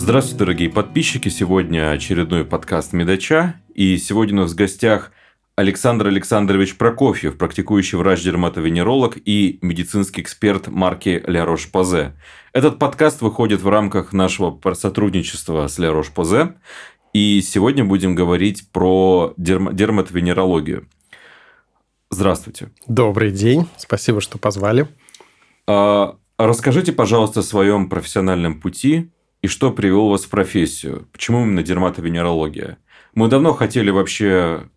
Здравствуйте, дорогие подписчики. Сегодня очередной подкаст Медача. И сегодня у нас в гостях Александр Александрович Прокофьев, практикующий врач-дерматовенеролог и медицинский эксперт марки Ля Рош-Позе. Этот подкаст выходит в рамках нашего сотрудничества с Ля Рош-Позе. И сегодня будем говорить про дерм- дерматовенерологию. Здравствуйте. Добрый день. Спасибо, что позвали. А, расскажите, пожалуйста, о своем профессиональном пути и что привело вас в профессию? Почему именно дерматовенерология? Мы давно хотели вообще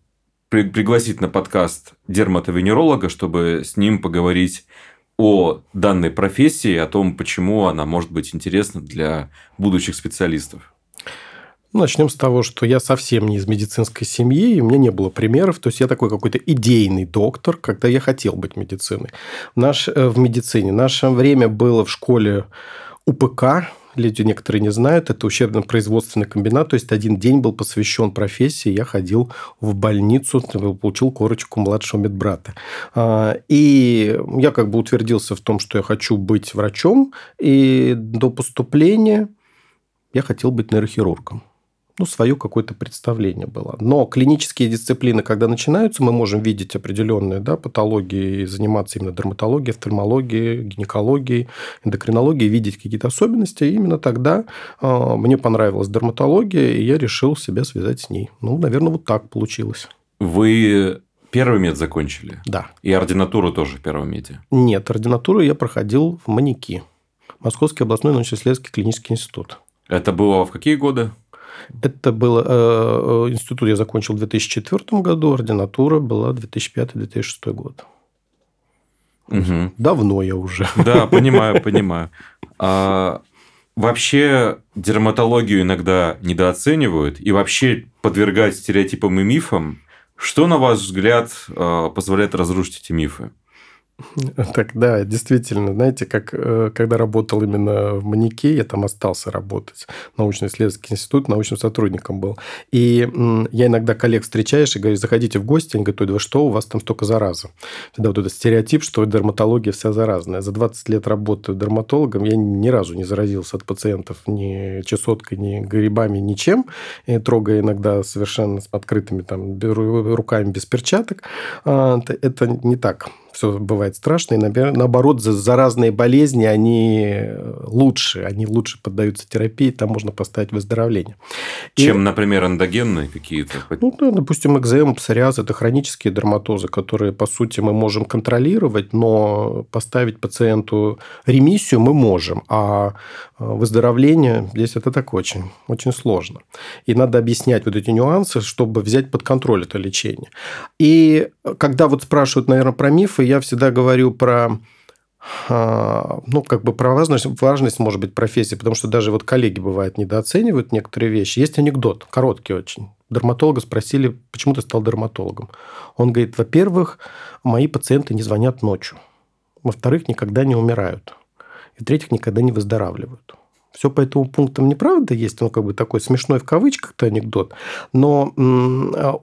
при- пригласить на подкаст дерматовенеролога, чтобы с ним поговорить о данной профессии, о том, почему она может быть интересна для будущих специалистов. Начнем с того, что я совсем не из медицинской семьи, и у меня не было примеров. То есть, я такой какой-то идейный доктор, когда я хотел быть медициной. Наш, э, в медицине. Наше время было в школе УПК, люди некоторые не знают, это ущербно-производственный комбинат, то есть один день был посвящен профессии, я ходил в больницу, получил корочку младшего медбрата. А, и я как бы утвердился в том, что я хочу быть врачом, и до поступления я хотел быть нейрохирургом ну, свое какое-то представление было. Но клинические дисциплины, когда начинаются, мы можем видеть определенные да, патологии и заниматься именно дерматологией, офтальмологией, гинекологией, эндокринологией, видеть какие-то особенности. И именно тогда э, мне понравилась дерматология, и я решил себя связать с ней. Ну, наверное, вот так получилось. Вы первый мед закончили? Да. И ординатуру тоже в первом меде? Нет, ординатуру я проходил в Маники. Московский областной научно-исследовательский клинический институт. Это было в какие годы? Это был э, э, институт я закончил в 2004 году, ординатура была 2005-2006 год. Угу. Давно я уже. Да, понимаю, понимаю. А, вообще дерматологию иногда недооценивают и вообще подвергают стереотипам и мифам. Что, на ваш взгляд, э, позволяет разрушить эти мифы? Так, да, действительно, знаете, как э, когда работал именно в Манике, я там остался работать, научно-исследовательский институт, научным сотрудником был. И я иногда коллег встречаешь и говорю, заходите в гости, они говорят, да что, у вас там столько заразы. Всегда вот этот стереотип, что дерматология вся заразная. За 20 лет работы дерматологом я ни разу не заразился от пациентов ни чесоткой, ни грибами, ничем, и трогая иногда совершенно с открытыми там, руками без перчаток. А, это не так все бывает страшно, и наоборот, заразные болезни, они лучше, они лучше поддаются терапии, там можно поставить выздоровление. Чем, и, например, эндогенные какие-то? Ну, да, допустим, экзем, псориаз – это хронические дерматозы, которые, по сути, мы можем контролировать, но поставить пациенту ремиссию мы можем, а выздоровление здесь это так очень, очень сложно. И надо объяснять вот эти нюансы, чтобы взять под контроль это лечение. И когда вот спрашивают, наверное, про мифы, я всегда говорю про а, ну, как бы про важность, важность, может быть, профессии, потому что даже вот коллеги, бывает, недооценивают некоторые вещи. Есть анекдот, короткий очень. Дерматолога спросили, почему ты стал дерматологом. Он говорит, во-первых, мои пациенты не звонят ночью. Во-вторых, никогда не умирают. И в-третьих, никогда не выздоравливают. Все по этому пунктам неправда есть, он как бы такой смешной в кавычках-то анекдот. Но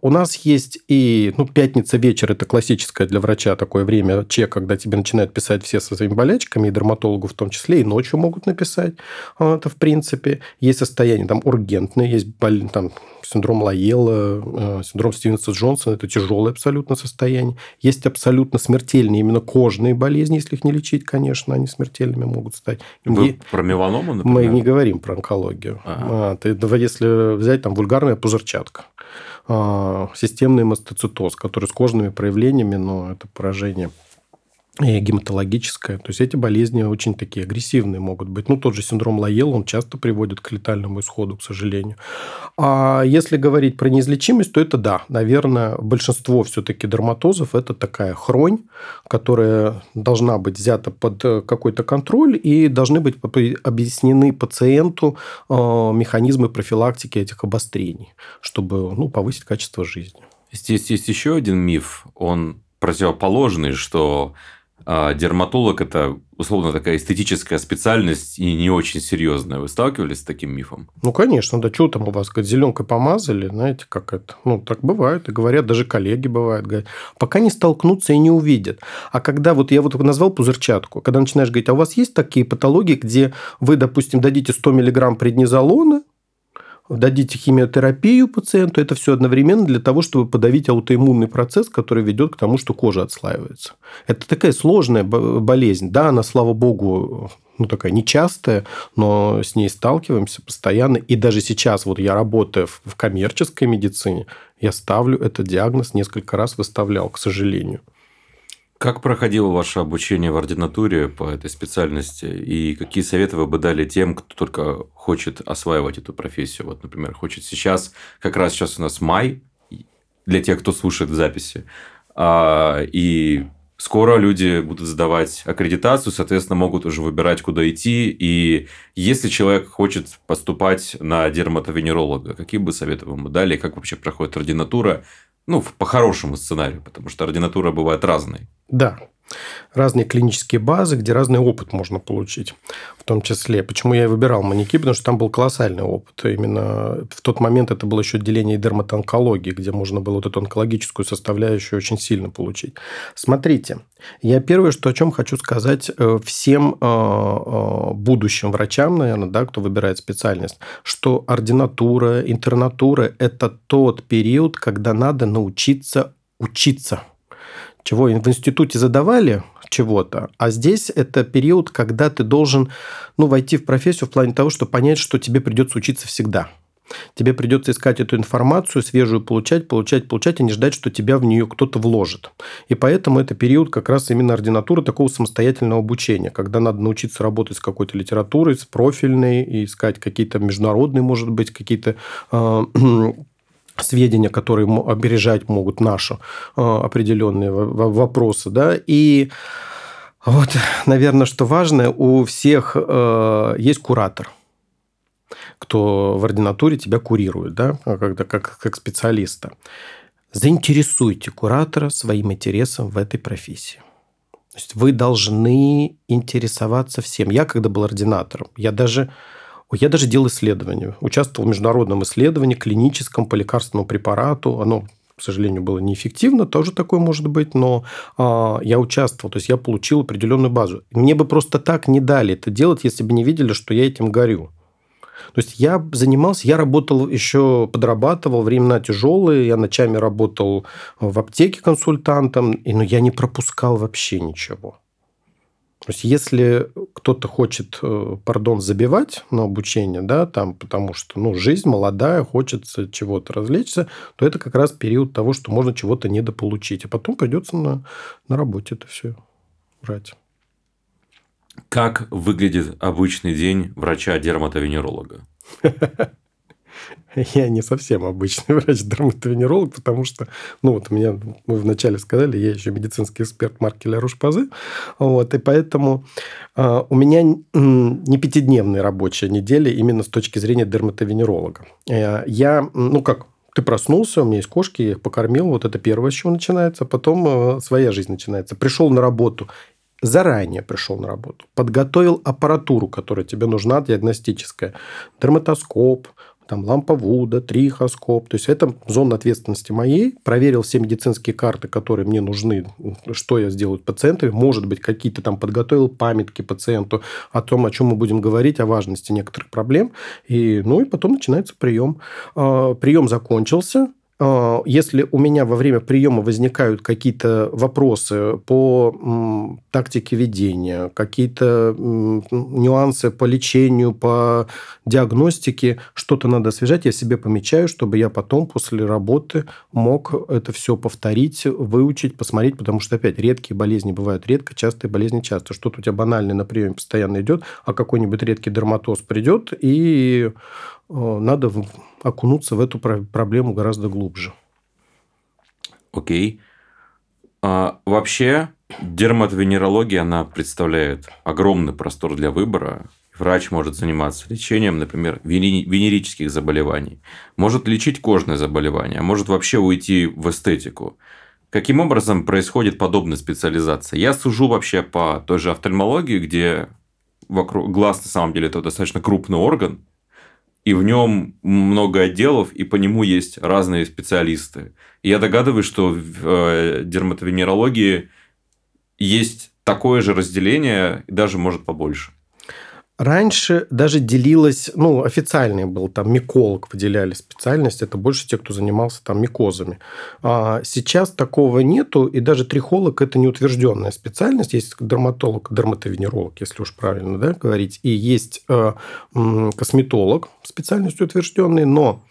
у нас есть и ну, пятница вечер, это классическое для врача такое время чек, когда тебе начинают писать все со своими болячками, и дерматологу в том числе, и ночью могут написать. А, это в принципе. Есть состояние там ургентное, есть там, синдром Лаела, а, синдром Стивенса Джонсона, это тяжелое абсолютно состояние. Есть абсолютно смертельные именно кожные болезни, если их не лечить, конечно, они смертельными могут стать. Вы и... про меланому, например? Мы не говорим про онкологию. Ага. Ты, если взять там вульгарная пузырчатка, а, системный мастоцитоз, который с кожными проявлениями, но это поражение и гематологическая. То есть эти болезни очень такие агрессивные могут быть. Ну, тот же синдром Лаела, он часто приводит к летальному исходу, к сожалению. А если говорить про неизлечимость, то это да, наверное, большинство все-таки дерматозов это такая хронь, которая должна быть взята под э, какой-то контроль и должны быть объяснены пациенту э, механизмы профилактики этих обострений, чтобы ну, повысить качество жизни. Здесь есть еще один миф, он противоположный, что а дерматолог – это, условно, такая эстетическая специальность и не очень серьезная. Вы сталкивались с таким мифом? Ну, конечно, да. Что там у вас, говорит, зеленкой помазали, знаете, как это? Ну, так бывает. И говорят, даже коллеги бывают. Говорят, пока не столкнутся и не увидят. А когда вот я вот назвал пузырчатку, когда начинаешь говорить, а у вас есть такие патологии, где вы, допустим, дадите 100 миллиграмм преднизолона, дадите химиотерапию пациенту, это все одновременно для того, чтобы подавить аутоиммунный процесс, который ведет к тому, что кожа отслаивается. Это такая сложная болезнь. Да, она, слава богу, ну, такая нечастая, но с ней сталкиваемся постоянно. И даже сейчас, вот я работаю в коммерческой медицине, я ставлю этот диагноз, несколько раз выставлял, к сожалению. Как проходило ваше обучение в ординатуре по этой специальности? И какие советы вы бы дали тем, кто только хочет осваивать эту профессию? Вот, например, хочет сейчас, как раз сейчас у нас май, для тех, кто слушает записи, а, и скоро люди будут сдавать аккредитацию, соответственно, могут уже выбирать, куда идти. И если человек хочет поступать на дерматовенеролога, какие бы советы вы ему дали, как вообще проходит ординатура, ну, по хорошему сценарию, потому что ординатура бывает разной. Да, разные клинические базы, где разный опыт можно получить, в том числе. Почему я и выбирал маньяки, потому что там был колоссальный опыт. Именно в тот момент это было еще отделение дерматонкологии, где можно было вот эту онкологическую составляющую очень сильно получить. Смотрите, я первое, что о чем хочу сказать э, всем э, э, будущим врачам, наверное, да, кто выбирает специальность, что ординатура, интернатура – это тот период, когда надо научиться учиться – чего в институте задавали чего-то, а здесь это период, когда ты должен ну, войти в профессию в плане того, чтобы понять, что тебе придется учиться всегда. Тебе придется искать эту информацию, свежую получать, получать, получать, и не ждать, что тебя в нее кто-то вложит. И поэтому это период как раз именно ординатуры такого самостоятельного обучения, когда надо научиться работать с какой-то литературой, с профильной, и искать какие-то международные, может быть, какие-то э, сведения, которые опережать могут наши э, определенные вопросы. Да? И вот, наверное, что важно, у всех э, есть куратор кто в ординатуре тебя курирует, да, как, как, как специалиста. Заинтересуйте куратора своим интересом в этой профессии. То есть вы должны интересоваться всем. Я, когда был ординатором, я даже я даже делал исследование. Участвовал в международном исследовании клиническом по лекарственному препарату. Оно к сожалению, было неэффективно, тоже такое может быть, но а, я участвовал, то есть я получил определенную базу. Мне бы просто так не дали это делать, если бы не видели, что я этим горю. То есть я занимался, я работал еще, подрабатывал, времена тяжелые, я ночами работал в аптеке консультантом, но я не пропускал вообще ничего. То есть, если кто-то хочет, э, пардон, забивать на обучение, да, там, потому что, ну, жизнь молодая, хочется чего-то развлечься, то это как раз период того, что можно чего-то недополучить. А потом придется на, на работе это все брать. Как выглядит обычный день врача-дерматовенеролога? я не совсем обычный врач-дерматовенеролог, потому что, ну, вот у меня, мы вначале сказали, я еще медицинский эксперт марки Ля Руш-Пазы, вот, и поэтому э, у меня не пятидневная рабочая неделя именно с точки зрения дерматовенеролога. Э, я, ну, как, ты проснулся, у меня есть кошки, я их покормил, вот это первое, с чего начинается, потом э, своя жизнь начинается. Пришел на работу, заранее пришел на работу, подготовил аппаратуру, которая тебе нужна, диагностическая, дерматоскоп, там лампа Вуда, трихоскоп. То есть, это зона ответственности моей. Проверил все медицинские карты, которые мне нужны, что я сделаю с пациентами. Может быть, какие-то там подготовил памятки пациенту о том, о чем мы будем говорить, о важности некоторых проблем. И, ну, и потом начинается прием. А, прием закончился. А, если у меня во время приема возникают какие-то вопросы по тактике ведения, какие-то нюансы по лечению, по диагностике, что-то надо освежать, я себе помечаю, чтобы я потом после работы мог это все повторить, выучить, посмотреть, потому что, опять, редкие болезни бывают редко, частые болезни часто. Что-то у тебя банальное на приеме постоянно идет, а какой-нибудь редкий дерматоз придет, и надо окунуться в эту проблему гораздо глубже. Окей. А, вообще, дерматовенерология, она представляет огромный простор для выбора. Врач может заниматься лечением, например, венерических заболеваний. Может лечить кожные заболевания, может вообще уйти в эстетику. Каким образом происходит подобная специализация? Я сужу вообще по той же офтальмологии, где вокруг глаз на самом деле это достаточно крупный орган, и в нем много отделов, и по нему есть разные специалисты. И я догадываюсь, что в э, дерматовенерологии есть такое же разделение, и даже может побольше. Раньше даже делилось, ну, официальный был, там, миколог выделяли специальность, это больше те, кто занимался там микозами. А сейчас такого нету, и даже трихолог – это неутвержденная специальность. Есть дерматолог, дерматовенеролог, если уж правильно да, говорить, и есть э, косметолог, специальность утвержденный, но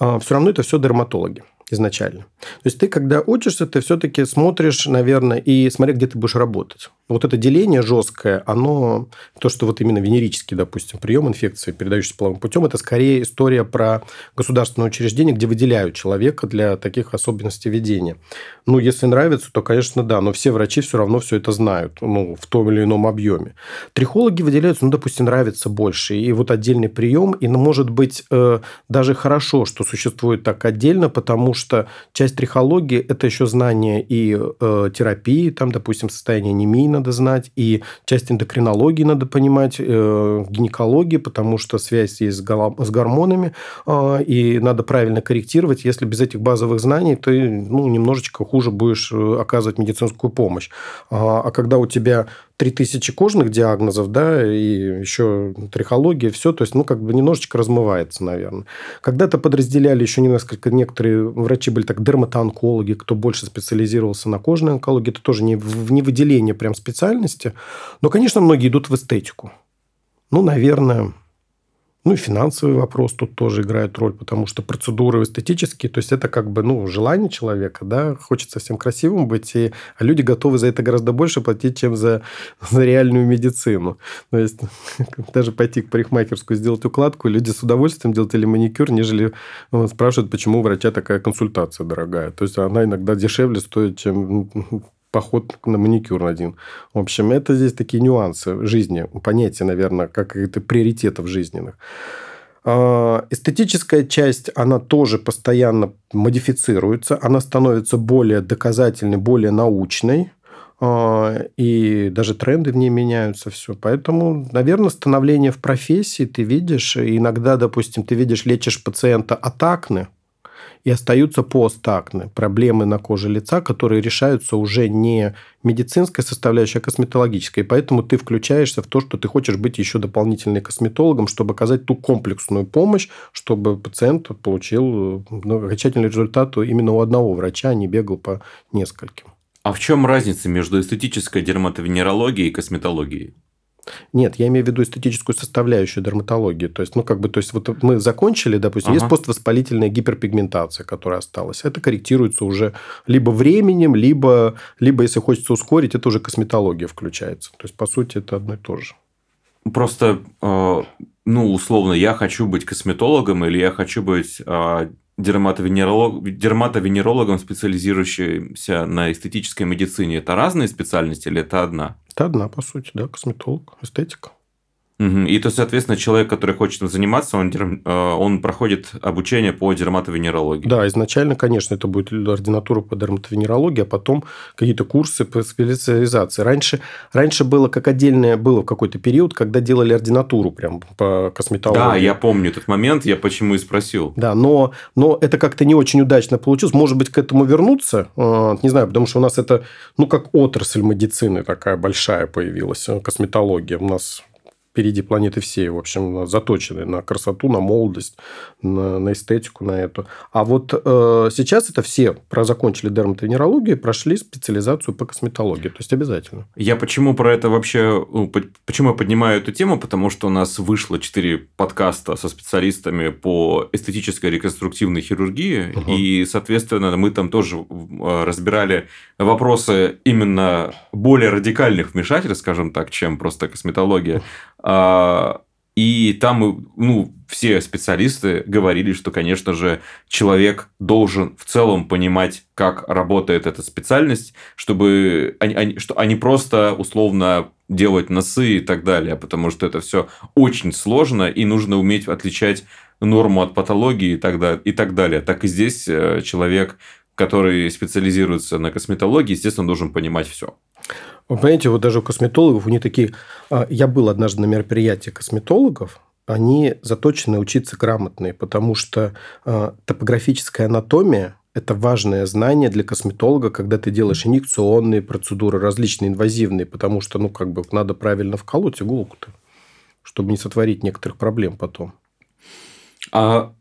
э, все равно это все дерматологи изначально. То есть ты, когда учишься, ты все-таки смотришь, наверное, и смотри, где ты будешь работать. Вот это деление жесткое, оно, то, что вот именно венерический, допустим, прием инфекции, передающийся половым путем, это скорее история про государственное учреждение, где выделяют человека для таких особенностей ведения. Ну, если нравится, то, конечно, да, но все врачи все равно все это знают, ну, в том или ином объеме. Трихологи выделяются, ну, допустим, нравится больше, и вот отдельный прием, и, ну, может быть, э, даже хорошо, что существует так отдельно, потому что часть трихологии – это еще знание и э, терапии, там, допустим, состояние анемии надо знать, и часть эндокринологии надо понимать, э, гинекологии, потому что связь есть с гормонами, э, и надо правильно корректировать. Если без этих базовых знаний, ты ну, немножечко хуже будешь э, оказывать медицинскую помощь. А, а когда у тебя 3000 кожных диагнозов, да, и еще трихология, все, то есть, ну, как бы немножечко размывается, наверное. Когда-то подразделяли еще несколько, некоторые врачи были так дерматоонкологи, кто больше специализировался на кожной онкологии, это тоже не, не выделение прям специальности, но, конечно, многие идут в эстетику. Ну, наверное, ну, и финансовый вопрос тут тоже играет роль, потому что процедуры эстетические, то есть это как бы, ну, желание человека, да, хочется всем красивым быть, и а люди готовы за это гораздо больше платить, чем за, за реальную медицину. То есть даже пойти к парикмахерскую сделать укладку, люди с удовольствием делают или маникюр, нежели ну, спрашивают, почему у врача такая консультация дорогая. То есть она иногда дешевле стоит, чем поход на маникюр один. В общем, это здесь такие нюансы жизни, понятия, наверное, как это приоритетов жизненных. А, эстетическая часть, она тоже постоянно модифицируется, она становится более доказательной, более научной, а, и даже тренды в ней меняются, все. Поэтому, наверное, становление в профессии ты видишь, иногда, допустим, ты видишь, лечишь пациента от акне – и остаются постакны, проблемы на коже лица, которые решаются уже не медицинской составляющей, а косметологической. И поэтому ты включаешься в то, что ты хочешь быть еще дополнительным косметологом, чтобы оказать ту комплексную помощь, чтобы пациент получил ну, окончательный результат именно у одного врача, а не бегал по нескольким. А в чем разница между эстетической дерматовенерологией и косметологией? Нет, я имею в виду эстетическую составляющую дерматологии. То есть, ну, как бы, то есть, вот мы закончили, допустим, ага. есть поствоспалительная гиперпигментация, которая осталась. Это корректируется уже либо временем, либо, либо если хочется ускорить, это уже косметология включается. То есть, по сути, это одно и то же. Просто, э, ну, условно, я хочу быть косметологом или я хочу быть э, дерматовенеролог, дерматовенерологом, специализирующимся на эстетической медицине, это разные специальности или это одна? Это одна, по сути, да, косметолог, эстетика. И то, соответственно, человек, который хочет заниматься, он, э, он проходит обучение по дерматовенерологии. Да, изначально, конечно, это будет ординатура по дерматовенерологии, а потом какие-то курсы по специализации. Раньше, раньше было как отдельное, было в какой-то период, когда делали ординатуру прям по косметологии. Да, я помню этот момент, я почему и спросил. Да, но, но это как-то не очень удачно получилось. Может быть, к этому вернуться? Э, не знаю, потому что у нас это, ну, как отрасль медицины такая большая появилась, э, косметология. У нас впереди планеты всей, в общем, заточены на красоту, на молодость, на, на эстетику, на эту. А вот э, сейчас это все закончили дерматовенерологию и прошли специализацию по косметологии. То есть, обязательно. Я почему про это вообще... Ну, почему я поднимаю эту тему? Потому что у нас вышло 4 подкаста со специалистами по эстетической реконструктивной хирургии. Угу. И, соответственно, мы там тоже э, разбирали вопросы именно более радикальных вмешательств, скажем так, чем просто косметология. А, и там ну, все специалисты говорили, что, конечно же, человек должен в целом понимать, как работает эта специальность, чтобы они, они, что они просто условно делать носы и так далее, потому что это все очень сложно, и нужно уметь отличать норму от патологии и так, далее, и так далее. Так и здесь э, человек который специализируется на косметологии, естественно, должен понимать все. Вы понимаете, вот даже у косметологов, у них такие... А, я был однажды на мероприятии косметологов, они заточены учиться грамотные, потому что э, топографическая анатомия – это важное знание для косметолога, когда ты делаешь инъекционные процедуры, различные инвазивные, потому что, ну, как бы надо правильно вколоть иголку-то, чтобы не сотворить некоторых проблем потом. А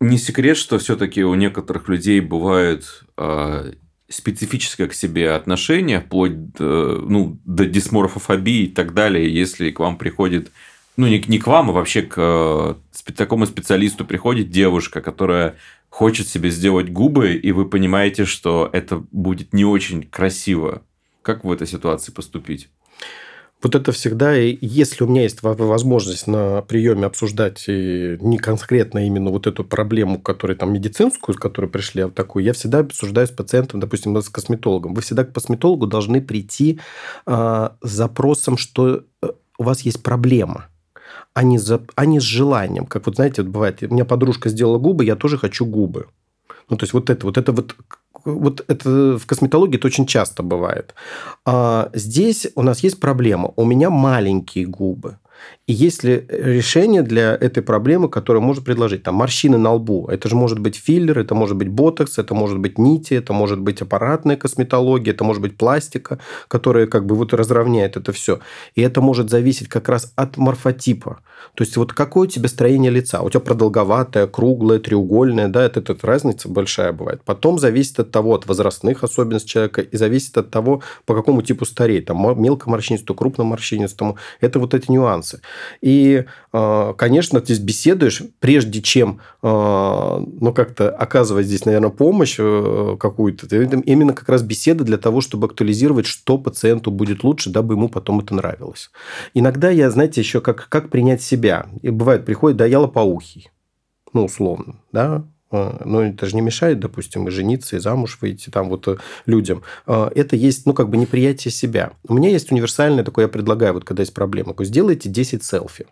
не секрет, что все-таки у некоторых людей бывает э, специфическое к себе отношение, вплоть до, ну, до дисморфофобии и так далее, если к вам приходит ну, не, не к вам, а вообще к э, такому специалисту приходит девушка, которая хочет себе сделать губы, и вы понимаете, что это будет не очень красиво. Как в этой ситуации поступить? Вот это всегда, если у меня есть возможность на приеме обсуждать не конкретно именно вот эту проблему, которая там медицинскую, с которой пришли, а такую, я всегда обсуждаю с пациентом, допустим, с косметологом. Вы всегда к косметологу должны прийти э, с запросом, что э, у вас есть проблема а не, за, а не с желанием. Как вот, знаете, вот бывает, у меня подружка сделала губы, я тоже хочу губы. Ну, то есть, вот это вот, это вот, вот это в косметологии это очень часто бывает. А здесь у нас есть проблема. У меня маленькие губы. И есть ли решение для этой проблемы, которое может предложить? Там морщины на лбу. Это же может быть филлер, это может быть ботокс, это может быть нити, это может быть аппаратная косметология, это может быть пластика, которая как бы вот разровняет это все. И это может зависеть как раз от морфотипа. То есть вот какое у тебя строение лица? У тебя продолговатое, круглое, треугольное, да, это, это разница большая бывает. Потом зависит от того, от возрастных особенностей человека и зависит от того, по какому типу стареть. Там мелкоморщинистому, крупноморщинистому. Это вот эти нюансы. И, а, конечно, ты беседуешь, прежде чем а, ну, как-то оказывать здесь, наверное, помощь э, какую-то. Именно как раз беседа для того, чтобы актуализировать, что пациенту будет лучше, дабы ему потом это нравилось. Иногда я, знаете, еще как, как принять себя. И бывает, приходит, да, я лопоухий. Ну, условно, да, но это же не мешает, допустим, и жениться, и замуж выйти там вот э, людям. А, это есть, ну, как бы неприятие себя. У меня есть универсальное такое, я предлагаю, вот когда есть проблема, сделайте 10 селфи.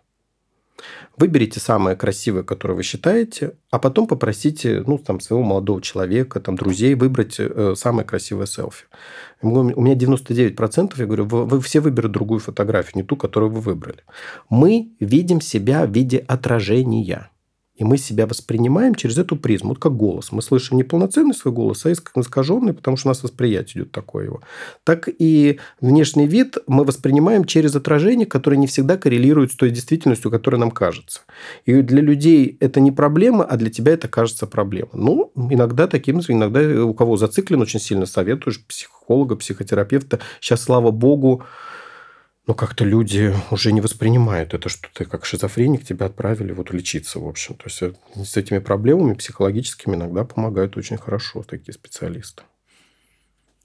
Выберите самое красивое, которое вы считаете, а потом попросите ну, там, своего молодого человека, там, друзей выбрать э, самое красивое селфи. У меня 99%, я говорю, вы, вы все выберут другую фотографию, не ту, которую вы выбрали. Мы видим себя в виде отражения. И мы себя воспринимаем через эту призму, вот как голос. Мы слышим не полноценный свой голос, а искаженный, потому что у нас восприятие идет такое его. Так и внешний вид мы воспринимаем через отражение, которое не всегда коррелирует с той действительностью, которая нам кажется. И для людей это не проблема, а для тебя это кажется проблема. Ну, иногда таким, иногда у кого зациклен очень сильно советуешь психолога, психотерапевта. Сейчас, слава богу, но как-то люди уже не воспринимают это, что ты как шизофреник, тебя отправили вот лечиться, в общем. То есть э, с этими проблемами психологическими иногда помогают очень хорошо такие специалисты.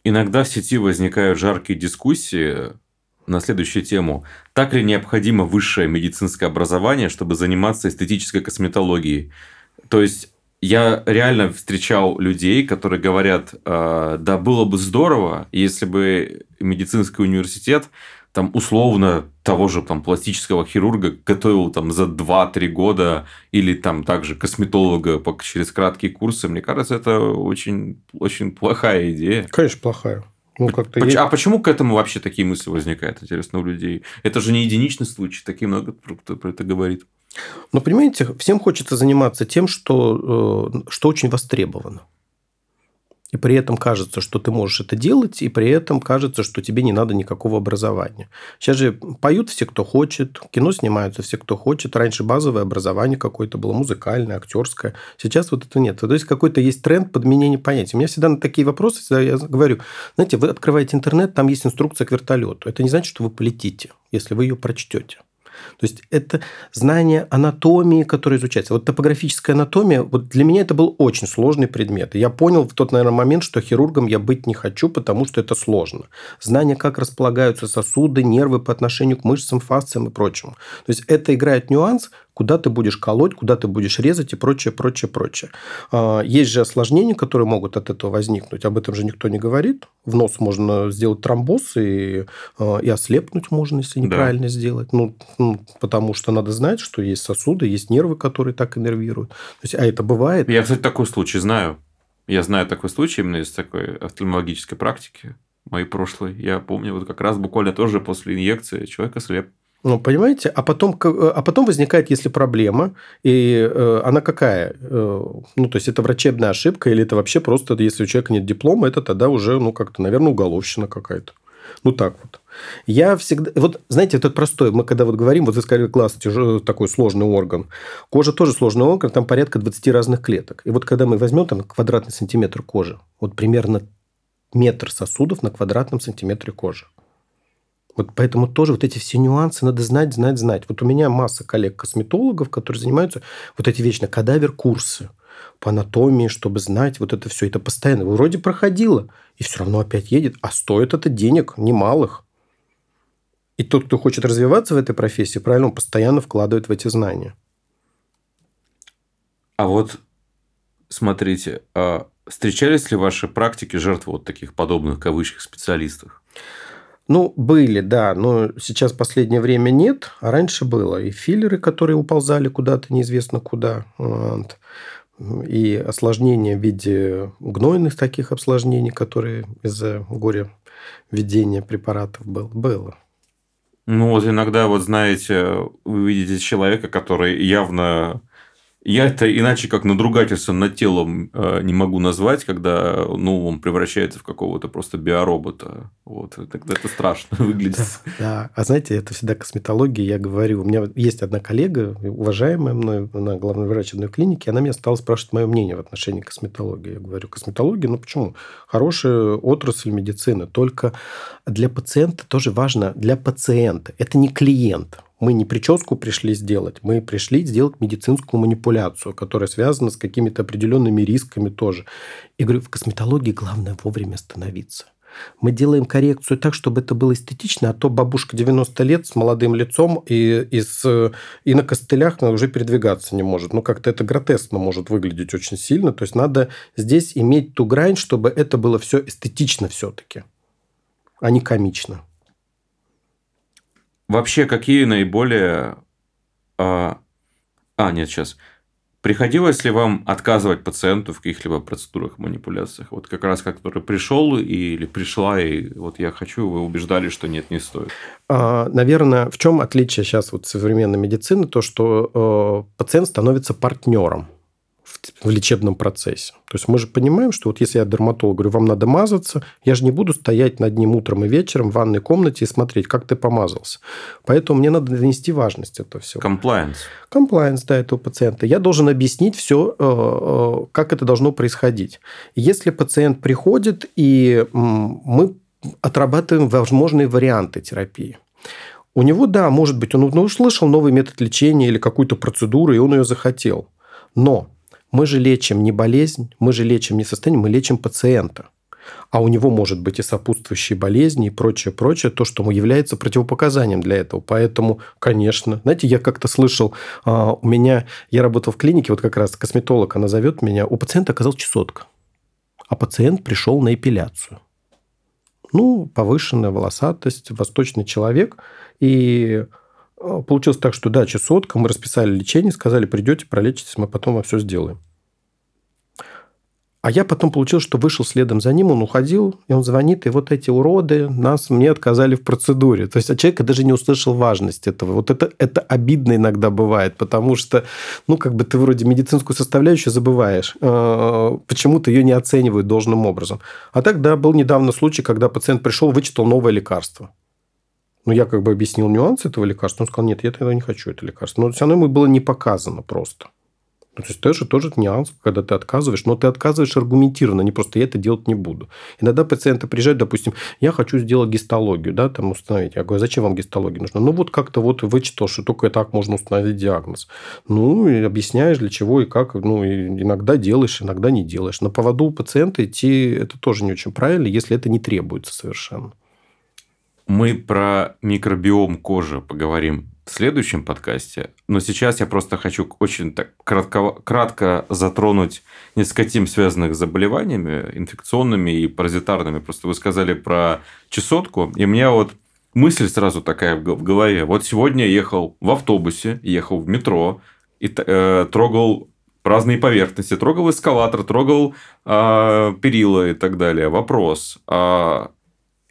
Иногда в сети возникают жаркие дискуссии на следующую тему. Так ли необходимо высшее медицинское образование, чтобы заниматься эстетической косметологией? То есть я реально встречал людей, которые говорят, «А, да было бы здорово, если бы медицинский университет там условно того же там пластического хирурга готовил там за 2-3 года или там также косметолога через краткие курсы, мне кажется, это очень, очень плохая идея. Конечно, плохая. Ну, как-то есть... А почему к этому вообще такие мысли возникают, интересно, у людей? Это же не единичный случай, такие много кто про это говорит. Но понимаете, всем хочется заниматься тем, что, э, что очень востребовано. И при этом кажется, что ты можешь это делать, и при этом кажется, что тебе не надо никакого образования. Сейчас же поют все, кто хочет, кино снимаются все, кто хочет. Раньше базовое образование какое-то было, музыкальное, актерское. Сейчас вот это нет. То есть какой-то есть тренд подменения понятий. У меня всегда на такие вопросы всегда я говорю, знаете, вы открываете интернет, там есть инструкция к вертолету. Это не значит, что вы полетите, если вы ее прочтете. То есть это знание анатомии, которое изучается. Вот топографическая анатомия, вот для меня это был очень сложный предмет. я понял в тот, наверное, момент, что хирургом я быть не хочу, потому что это сложно. Знание, как располагаются сосуды, нервы по отношению к мышцам, фасциям и прочему. То есть это играет нюанс, куда ты будешь колоть, куда ты будешь резать и прочее, прочее, прочее. А, есть же осложнения, которые могут от этого возникнуть. Об этом же никто не говорит. В нос можно сделать тромбоз и, а, и ослепнуть можно, если неправильно да. сделать. Ну, ну, потому что надо знать, что есть сосуды, есть нервы, которые так иннервируют. То есть, а это бывает. Я, кстати, такой случай знаю. Я знаю такой случай именно из такой офтальмологической практики моей прошлой. Я помню, вот как раз буквально тоже после инъекции человек ослеп. Ну, понимаете, а потом, э, а потом возникает, если проблема, и э, она какая? Э, ну, то есть, это врачебная ошибка, или это вообще просто, если у человека нет диплома, это тогда уже, ну, как-то, наверное, уголовщина какая-то. Ну, так вот. Я всегда... Вот, знаете, это простой. Мы когда вот говорим, вот вы сказали, класс, тяжелый, такой сложный орган. Кожа тоже сложный орган, там порядка 20 разных клеток. И вот когда мы возьмем там квадратный сантиметр кожи, вот примерно метр сосудов на квадратном сантиметре кожи. Вот поэтому тоже вот эти все нюансы надо знать, знать, знать. Вот у меня масса коллег-косметологов, которые занимаются вот эти вечно кадавер-курсы по анатомии, чтобы знать вот это все. Это постоянно. Вроде проходило, и все равно опять едет. А стоит это денег немалых. И тот, кто хочет развиваться в этой профессии, правильно, он постоянно вкладывает в эти знания. А вот смотрите, а встречались ли в вашей практике жертвы вот таких подобных кавычках специалистов? Ну, были, да, но сейчас последнее время нет, а раньше было. И филлеры, которые уползали куда-то неизвестно куда, вот. и осложнения в виде гнойных таких осложнений, которые из-за горя введения препаратов был, было. Ну, вот иногда, вот знаете, вы видите человека, который явно я это иначе как надругательство над телом э, не могу назвать, когда ну, он превращается в какого-то просто биоробота. Вот, тогда это страшно выглядит. Да, да. А знаете, это всегда косметология, я говорю. У меня есть одна коллега, уважаемая мной, она главный врач одной клиники, она меня стала спрашивать мое мнение в отношении косметологии. Я говорю, косметология, ну почему? Хорошая отрасль медицины, только для пациента тоже важно, для пациента. Это не клиент. Мы не прическу пришли сделать, мы пришли сделать медицинскую манипуляцию, которая связана с какими-то определенными рисками тоже. И говорю, в косметологии главное вовремя остановиться. Мы делаем коррекцию так, чтобы это было эстетично, а то бабушка 90 лет с молодым лицом и, и, с, и на костылях уже передвигаться не может. Ну, как-то это гротескно может выглядеть очень сильно. То есть, надо здесь иметь ту грань, чтобы это было все эстетично все-таки, а не комично. Вообще, какие наиболее... А, а, нет, сейчас. Приходилось ли вам отказывать пациенту в каких-либо процедурах, манипуляциях? Вот как раз, который пришел или пришла, и вот я хочу, вы убеждали, что нет, не стоит. А, наверное, в чем отличие сейчас вот современной медицины? То, что э, пациент становится партнером в лечебном процессе. То есть мы же понимаем, что вот если я дерматолог говорю, вам надо мазаться, я же не буду стоять над ним утром и вечером в ванной комнате и смотреть, как ты помазался. Поэтому мне надо донести важность этого всего. Compliance. Compliance, да, этого пациента. Я должен объяснить все, э, э, как это должно происходить. Если пациент приходит, и мы отрабатываем возможные варианты терапии. У него, да, может быть, он услышал новый метод лечения или какую-то процедуру, и он ее захотел. Но мы же лечим не болезнь, мы же лечим не состояние, мы лечим пациента. А у него может быть и сопутствующие болезни и прочее, прочее, то, что является противопоказанием для этого. Поэтому, конечно, знаете, я как-то слышал, а, у меня, я работал в клинике, вот как раз косметолог, она зовет меня, у пациента оказалась чесотка, а пациент пришел на эпиляцию. Ну, повышенная волосатость, восточный человек, и получилось так, что да, чесотка, мы расписали лечение, сказали, придете, пролечитесь, мы потом вам все сделаем. А я потом получил, что вышел следом за ним, он уходил, и он звонит, и вот эти уроды нас мне отказали в процедуре. То есть, а человек даже не услышал важность этого. Вот это, это обидно иногда бывает, потому что, ну, как бы ты вроде медицинскую составляющую забываешь. А, почему-то ее не оценивают должным образом. А так, да, был недавно случай, когда пациент пришел, вычитал новое лекарство. Ну, я как бы объяснил нюансы этого лекарства. Он сказал, нет, я тогда не хочу это лекарство. Но все равно ему было не показано просто. Ну, то есть, тоже, тоже нюанс, когда ты отказываешь, но ты отказываешь аргументированно, не просто я это делать не буду. Иногда пациенты приезжают, допустим, я хочу сделать гистологию, да, там установить. Я говорю, зачем вам гистология нужна? Ну, вот как-то вот вычитал, что только так можно установить диагноз. Ну, и объясняешь, для чего и как. Ну, и иногда делаешь, иногда не делаешь. На поводу у пациента идти, это тоже не очень правильно, если это не требуется совершенно. Мы про микробиом кожи поговорим в следующем подкасте. Но сейчас я просто хочу очень так кратко, кратко затронуть несколько тем, связанных с заболеваниями, инфекционными и паразитарными. Просто вы сказали про чесотку, и у меня вот мысль сразу такая в голове. Вот сегодня я ехал в автобусе, ехал в метро и э, трогал разные поверхности, трогал эскалатор, трогал э, перила и так далее. Вопрос. Э,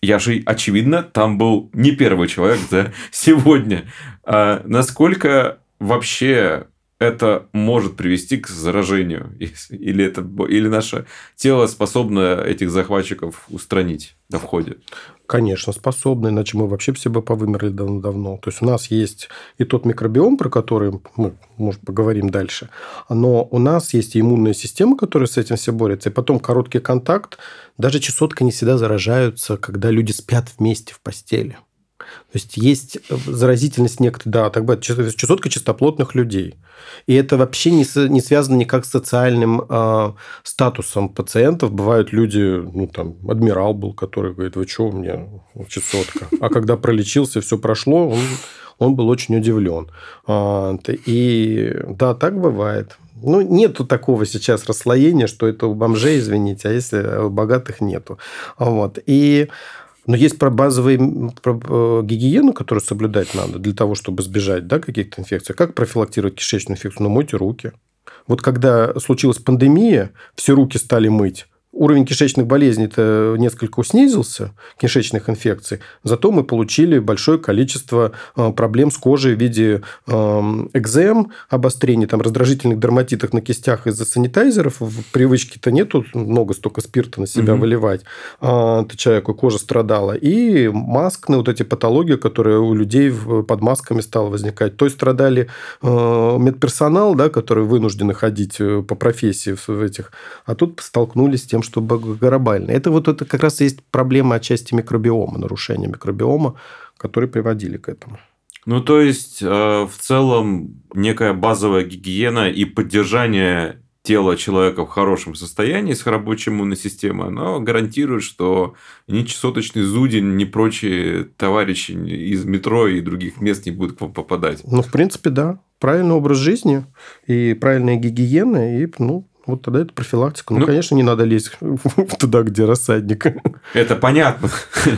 я же, очевидно, там был не первый человек за сегодня. А насколько вообще это может привести к заражению? Или, это, или наше тело способно этих захватчиков устранить на входе? Конечно, способны, иначе мы вообще все бы повымерли давно-давно. То есть, у нас есть и тот микробиом, про который мы, может, поговорим дальше, но у нас есть и иммунная система, которая с этим все борется, и потом короткий контакт. Даже чесотка не всегда заражаются, когда люди спят вместе в постели. То есть есть э, заразительность некоторая, да, так бывает, чесотка чистоплотных людей. И это вообще не, не связано никак с социальным э, статусом пациентов. Бывают люди, ну там, адмирал был, который говорит, вы что, у меня чесотка. А когда пролечился, все прошло, он, он был очень удивлен. А, и да, так бывает. Ну, нету такого сейчас расслоения, что это у бомжей, извините, а если у богатых нету. Вот. И но есть про базовые про э, гигиену, которую соблюдать надо для того, чтобы избежать да, каких-то инфекций. Как профилактировать кишечную инфекцию? Ну, мойте руки. Вот когда случилась пандемия, все руки стали мыть, Уровень кишечных болезней-то несколько снизился, кишечных инфекций, зато мы получили большое количество э, проблем с кожей в виде эм, экзем, обострений, там, раздражительных дерматитов на кистях из-за санитайзеров. В привычке-то нету много столько спирта на себя угу. выливать. А, ты человеку кожа страдала. И маскные вот эти патологии, которые у людей под масками стало возникать. То есть страдали э, медперсонал, да, который вынуждены ходить э, по профессии в этих, а тут столкнулись с тем, тем, что глобально. Это вот это как раз и есть проблема отчасти микробиома, нарушения микробиома, которые приводили к этому. Ну, то есть, э, в целом, некая базовая гигиена и поддержание тела человека в хорошем состоянии с рабочей иммунной системой, оно гарантирует, что ни чесоточный зудень, ни прочие товарищи из метро и других мест не будут к вам попадать. Ну, в принципе, да. Правильный образ жизни и правильная гигиена, и ну, вот тогда это профилактика. Ну, ну, конечно, не надо лезть туда, где рассадник. Это понятно.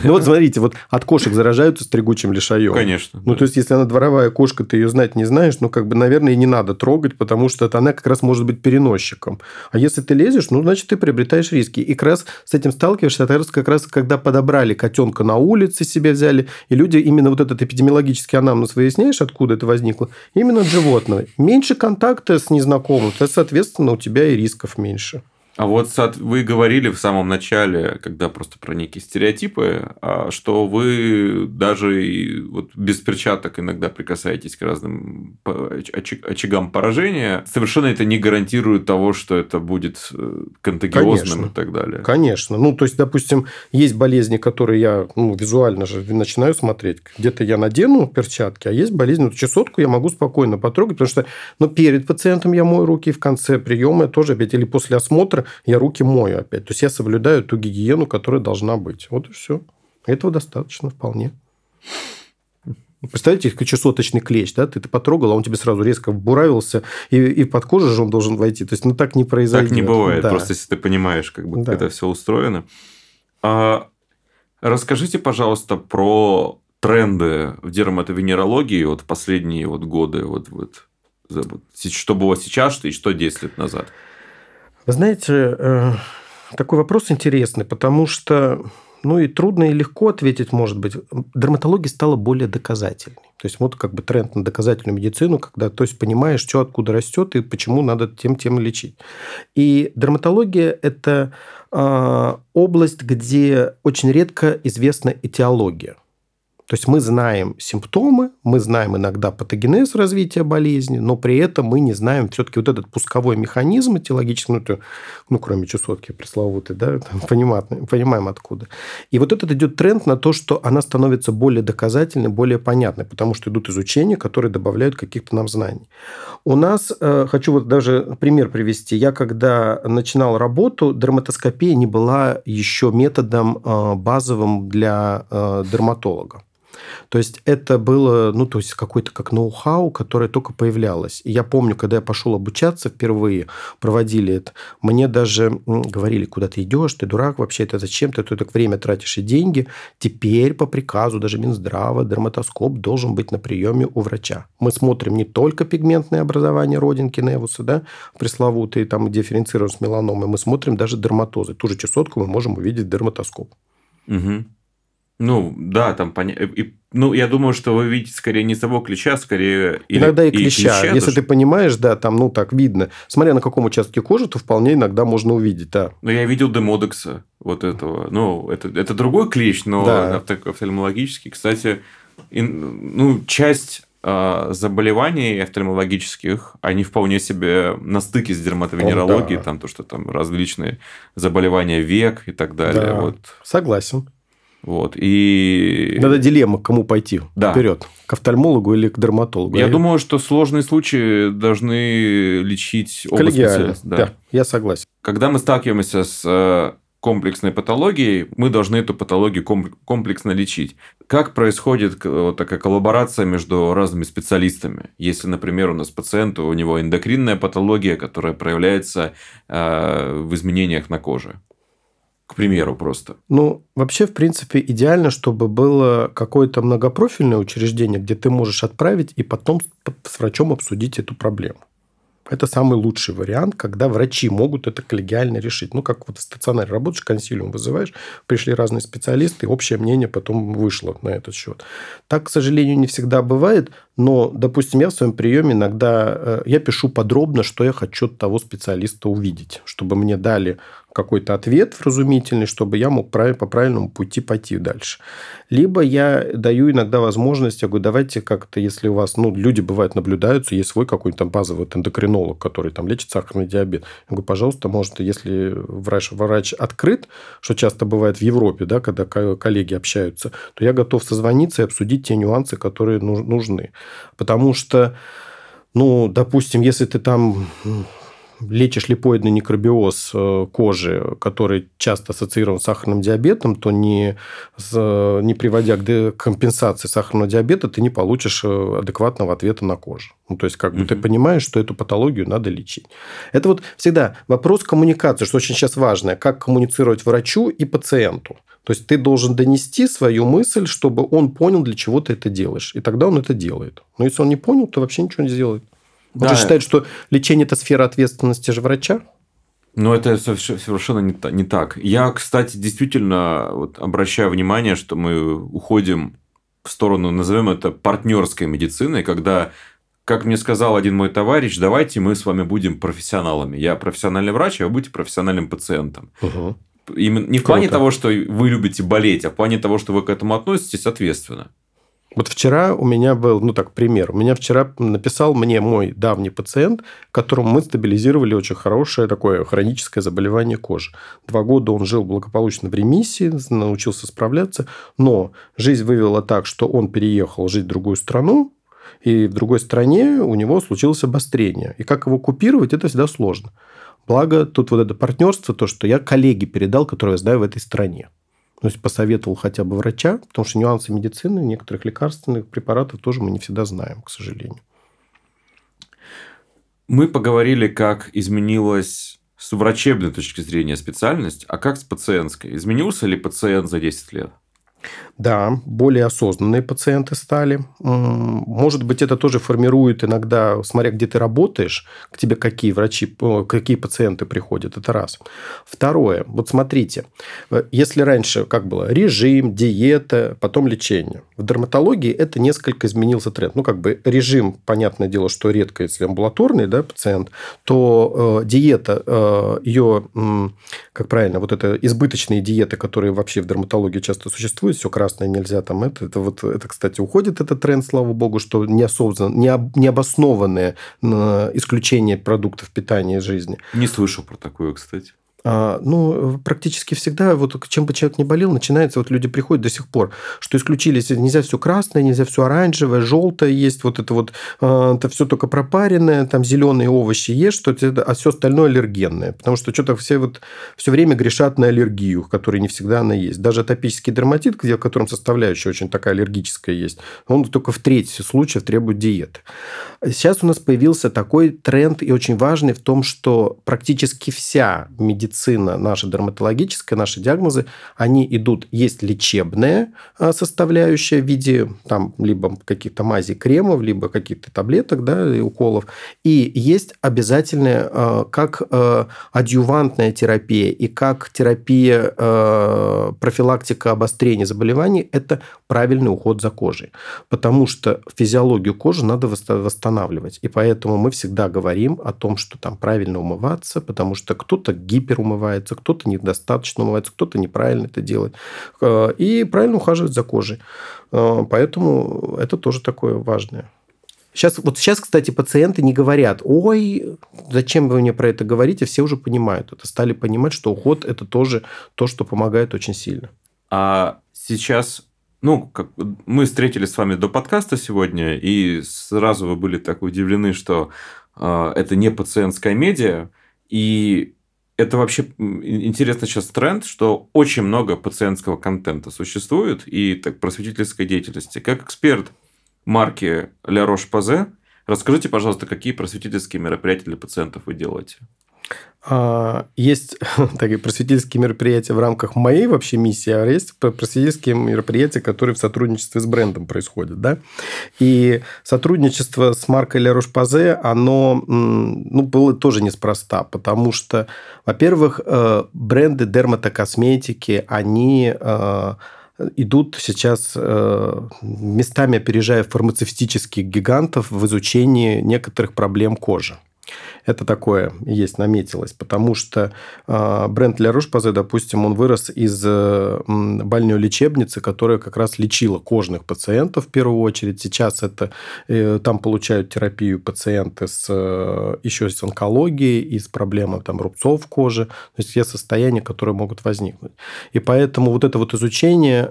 Ну, вот смотрите, вот от кошек заражаются стригучим лишаем. Конечно. Ну, да. то есть, если она дворовая кошка, ты ее знать не знаешь, ну, как бы, наверное, и не надо трогать, потому что это она как раз может быть переносчиком. А если ты лезешь, ну, значит, ты приобретаешь риски. И как раз с этим сталкиваешься, это как раз когда подобрали котенка на улице себе взяли, и люди именно вот этот эпидемиологический анамнез выясняешь, откуда это возникло, именно от животного. Меньше контакта с незнакомым, соответственно, у тебя и рисков меньше. А вот вы говорили в самом начале, когда просто про некие стереотипы, а, что вы даже вот без перчаток иногда прикасаетесь к разным очагам поражения. Совершенно это не гарантирует того, что это будет э, контагиозным Конечно. и так далее. Конечно. Ну, то есть, допустим, есть болезни, которые я ну, визуально же начинаю смотреть. Где-то я надену перчатки, а есть болезни, вот чесотку я могу спокойно потрогать, потому что ну, перед пациентом я мою руки, в конце приема тоже опять, или после осмотра я руки мою опять. То есть, я соблюдаю ту гигиену, которая должна быть. Вот и все. Этого достаточно вполне. Представляете, как чесоточный клещ, да? Ты это потрогал, а он тебе сразу резко вбуравился, и, и под кожу же он должен войти. То есть, ну, так не произойдет. Так не бывает, да. просто если ты понимаешь, как бы да. это все устроено. А, расскажите, пожалуйста, про тренды в дерматовенерологии вот последние вот годы, вот, вот, что было сейчас и что 10 лет назад. Вы знаете, э, такой вопрос интересный, потому что ну и трудно и легко ответить, может быть. Дерматология стала более доказательной. То есть, вот как бы тренд на доказательную медицину, когда то есть понимаешь, что откуда растет и почему надо тем-тем лечить. И дерматология – это э, область, где очень редко известна этиология. То есть мы знаем симптомы, мы знаем иногда патогенез развития болезни, но при этом мы не знаем все-таки вот этот пусковой механизм этиологический, ну, это, ну кроме чесотки пресловутой, да, понимаем, понимаем откуда. И вот этот идет тренд на то, что она становится более доказательной, более понятной, потому что идут изучения, которые добавляют каких-то нам знаний. У нас, э, хочу вот даже пример привести, я когда начинал работу, дерматоскопия не была еще методом э, базовым для э, дерматолога. То есть это было, ну, то есть какой-то как ноу-хау, которое только появлялось. И я помню, когда я пошел обучаться впервые, проводили это, мне даже говорили, куда ты идешь, ты дурак вообще, это зачем ты, ты так время тратишь и деньги. Теперь по приказу даже Минздрава дерматоскоп должен быть на приеме у врача. Мы смотрим не только пигментное образование родинки Невуса, да, пресловутые, там дифференцируем с меланомой, мы смотрим даже дерматозы. Ту же чесотку мы можем увидеть дерматоскоп. Угу. Ну, да, там понятно. Ну, я думаю, что вы видите скорее не того клеща, скорее... Иногда и клеща. И клеща Если тоже. ты понимаешь, да, там, ну, так видно. Смотря на каком участке кожи, то вполне иногда можно увидеть, да. Ну, я видел демодекса вот этого. Ну, это, это другой клещ, но да. офтальмологический. Кстати, ну, часть а, заболеваний офтальмологических, они вполне себе на стыке с дерматовенерологией, да. там то, что там различные заболевания век и так далее. Да. Вот. Согласен. Вот, и... Надо дилемма, к кому пойти да. вперед, к офтальмологу или к дерматологу. Я, я думаю, что сложные случаи должны лечить оба специалиста. Да. да, я согласен. Когда мы сталкиваемся с э, комплексной патологией, мы должны эту патологию комплексно лечить. Как происходит вот такая коллаборация между разными специалистами? Если, например, у нас пациент, у него эндокринная патология, которая проявляется э, в изменениях на коже к примеру, просто? Ну, вообще, в принципе, идеально, чтобы было какое-то многопрофильное учреждение, где ты можешь отправить и потом с врачом обсудить эту проблему. Это самый лучший вариант, когда врачи могут это коллегиально решить. Ну, как вот в стационаре работаешь, консилиум вызываешь, пришли разные специалисты, общее мнение потом вышло на этот счет. Так, к сожалению, не всегда бывает, но, допустим, я в своем приеме иногда э, я пишу подробно, что я хочу от того специалиста увидеть, чтобы мне дали какой-то ответ вразумительный, чтобы я мог по правильному пути пойти дальше. Либо я даю иногда возможность, я говорю, давайте как-то, если у вас, ну, люди бывают наблюдаются, есть свой какой-то там базовый эндокринолог, который там лечит сахарный диабет. Я говорю, пожалуйста, может, если врач, врач открыт, что часто бывает в Европе, да, когда коллеги общаются, то я готов созвониться и обсудить те нюансы, которые нужны. Потому что, ну, допустим, если ты там лечишь липоидный некробиоз э, кожи, который часто ассоциирован с сахарным диабетом, то не, не приводя к компенсации сахарного диабета, ты не получишь э, адекватного ответа на кожу. Ну, то есть, как бы ты понимаешь, что эту патологию надо лечить. Это вот всегда вопрос коммуникации, что очень сейчас важно, как коммуницировать врачу и пациенту. То есть, ты должен донести свою мысль, чтобы он понял, для чего ты это делаешь. И тогда он это делает. Но если он не понял, то вообще ничего не сделает. Он да. же считает, что лечение – это сфера ответственности же врача. Но это совершенно не так. Я, кстати, действительно вот обращаю внимание, что мы уходим в сторону, назовем это, партнерской медицины, когда, как мне сказал один мой товарищ, давайте мы с вами будем профессионалами. Я профессиональный врач, а вы будете профессиональным пациентом. Угу. Именно не в плане того, что вы любите болеть, а в плане того, что вы к этому относитесь ответственно. Вот вчера у меня был, ну так, пример. У меня вчера написал мне мой давний пациент, которому мы стабилизировали очень хорошее такое хроническое заболевание кожи. Два года он жил благополучно в ремиссии, научился справляться, но жизнь вывела так, что он переехал жить в другую страну, и в другой стране у него случилось обострение. И как его купировать, это всегда сложно. Благо, тут вот это партнерство, то, что я коллеге передал, которые я знаю в этой стране. То есть посоветовал хотя бы врача, потому что нюансы медицины, некоторых лекарственных препаратов тоже мы не всегда знаем, к сожалению. Мы поговорили, как изменилась с врачебной точки зрения специальность, а как с пациентской. Изменился ли пациент за 10 лет? Да, более осознанные пациенты стали. Может быть, это тоже формирует иногда, смотря где ты работаешь, к тебе какие врачи, какие пациенты приходят. Это раз. Второе. Вот смотрите, э, если раньше как было режим, диета, потом лечение. В дерматологии это несколько изменился тренд. Ну, как бы режим, понятное дело, что редко, если амбулаторный да, пациент, то э, диета, э, ее, э, как правильно, вот это избыточные диеты, которые вообще в дерматологии часто существуют, все красное нельзя, там это, это вот, это, кстати, уходит этот тренд, слава богу, что неосознанно, не, необоснованное исключение продуктов питания из жизни. Не слышал про такое, кстати. А, ну, практически всегда, вот чем бы человек не болел, начинается, вот люди приходят до сих пор, что исключились, нельзя все красное, нельзя все оранжевое, желтое есть, вот это вот, а, это все только пропаренное, там зеленые овощи ешь, что это, а все остальное аллергенное. Потому что что-то все вот все время грешат на аллергию, которая не всегда она есть. Даже атопический дерматит, где, в котором составляющая очень такая аллергическая есть, он только в трети случаев требует диеты. Сейчас у нас появился такой тренд и очень важный в том, что практически вся медицина медицина наша дерматологическая, наши диагнозы, они идут, есть лечебная а, составляющая в виде там либо каких-то мазей, кремов, либо каких-то таблеток, да, и уколов, и есть обязательная а, как а, адъювантная терапия и как терапия профилактика обострения заболеваний, это правильный уход за кожей, потому что физиологию кожи надо восстанавливать, и поэтому мы всегда говорим о том, что там правильно умываться, потому что кто-то гипер умывается, кто-то недостаточно умывается, кто-то неправильно это делает. Э, и правильно ухаживать за кожей. Э, поэтому это тоже такое важное. Сейчас, вот сейчас, кстати, пациенты не говорят, ой, зачем вы мне про это говорите, все уже понимают это, стали понимать, что уход – это тоже то, что помогает очень сильно. А сейчас, ну, как, мы встретились с вами до подкаста сегодня, и сразу вы были так удивлены, что э, это не пациентская медиа, и это вообще интересно сейчас тренд, что очень много пациентского контента существует и так, просветительской деятельности. Как эксперт марки La Roche-Posay, расскажите, пожалуйста, какие просветительские мероприятия для пациентов вы делаете? А, есть такие просветительские мероприятия в рамках моей вообще миссии, а есть просветительские мероприятия, которые в сотрудничестве с брендом происходят. Да? И сотрудничество с маркой La Roche-Posay, оно ну, было тоже неспроста, потому что, во-первых, э, бренды дерматокосметики, они э, идут сейчас э, местами опережая фармацевтических гигантов в изучении некоторых проблем кожи. Это такое есть, наметилось. Потому что э, бренд Ля Руш-Пазе, допустим, он вырос из э, больной лечебницы, которая как раз лечила кожных пациентов в первую очередь. Сейчас это э, там получают терапию пациенты с еще с онкологией и с проблемой там, рубцов кожи. То есть все состояния, которые могут возникнуть. И поэтому вот это вот изучение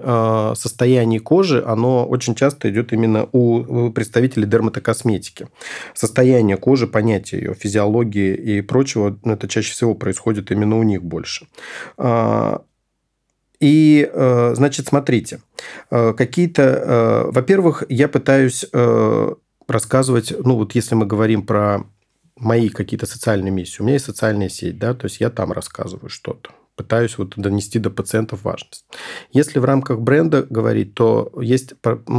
состояния кожи, оно очень часто идет именно у представителей дерматокосметики. Состояние кожи, понятие ее, физиологии физиологии и прочего, ну, это чаще всего происходит именно у них больше. А, и, э, значит, смотрите, э, какие-то... Э, во-первых, я пытаюсь рассказывать, ну, вот если мы говорим про мои какие-то социальные миссии. У меня есть социальная сеть, да, то есть я там рассказываю что-то пытаюсь вот донести до пациентов важность. Если в рамках бренда говорить, то есть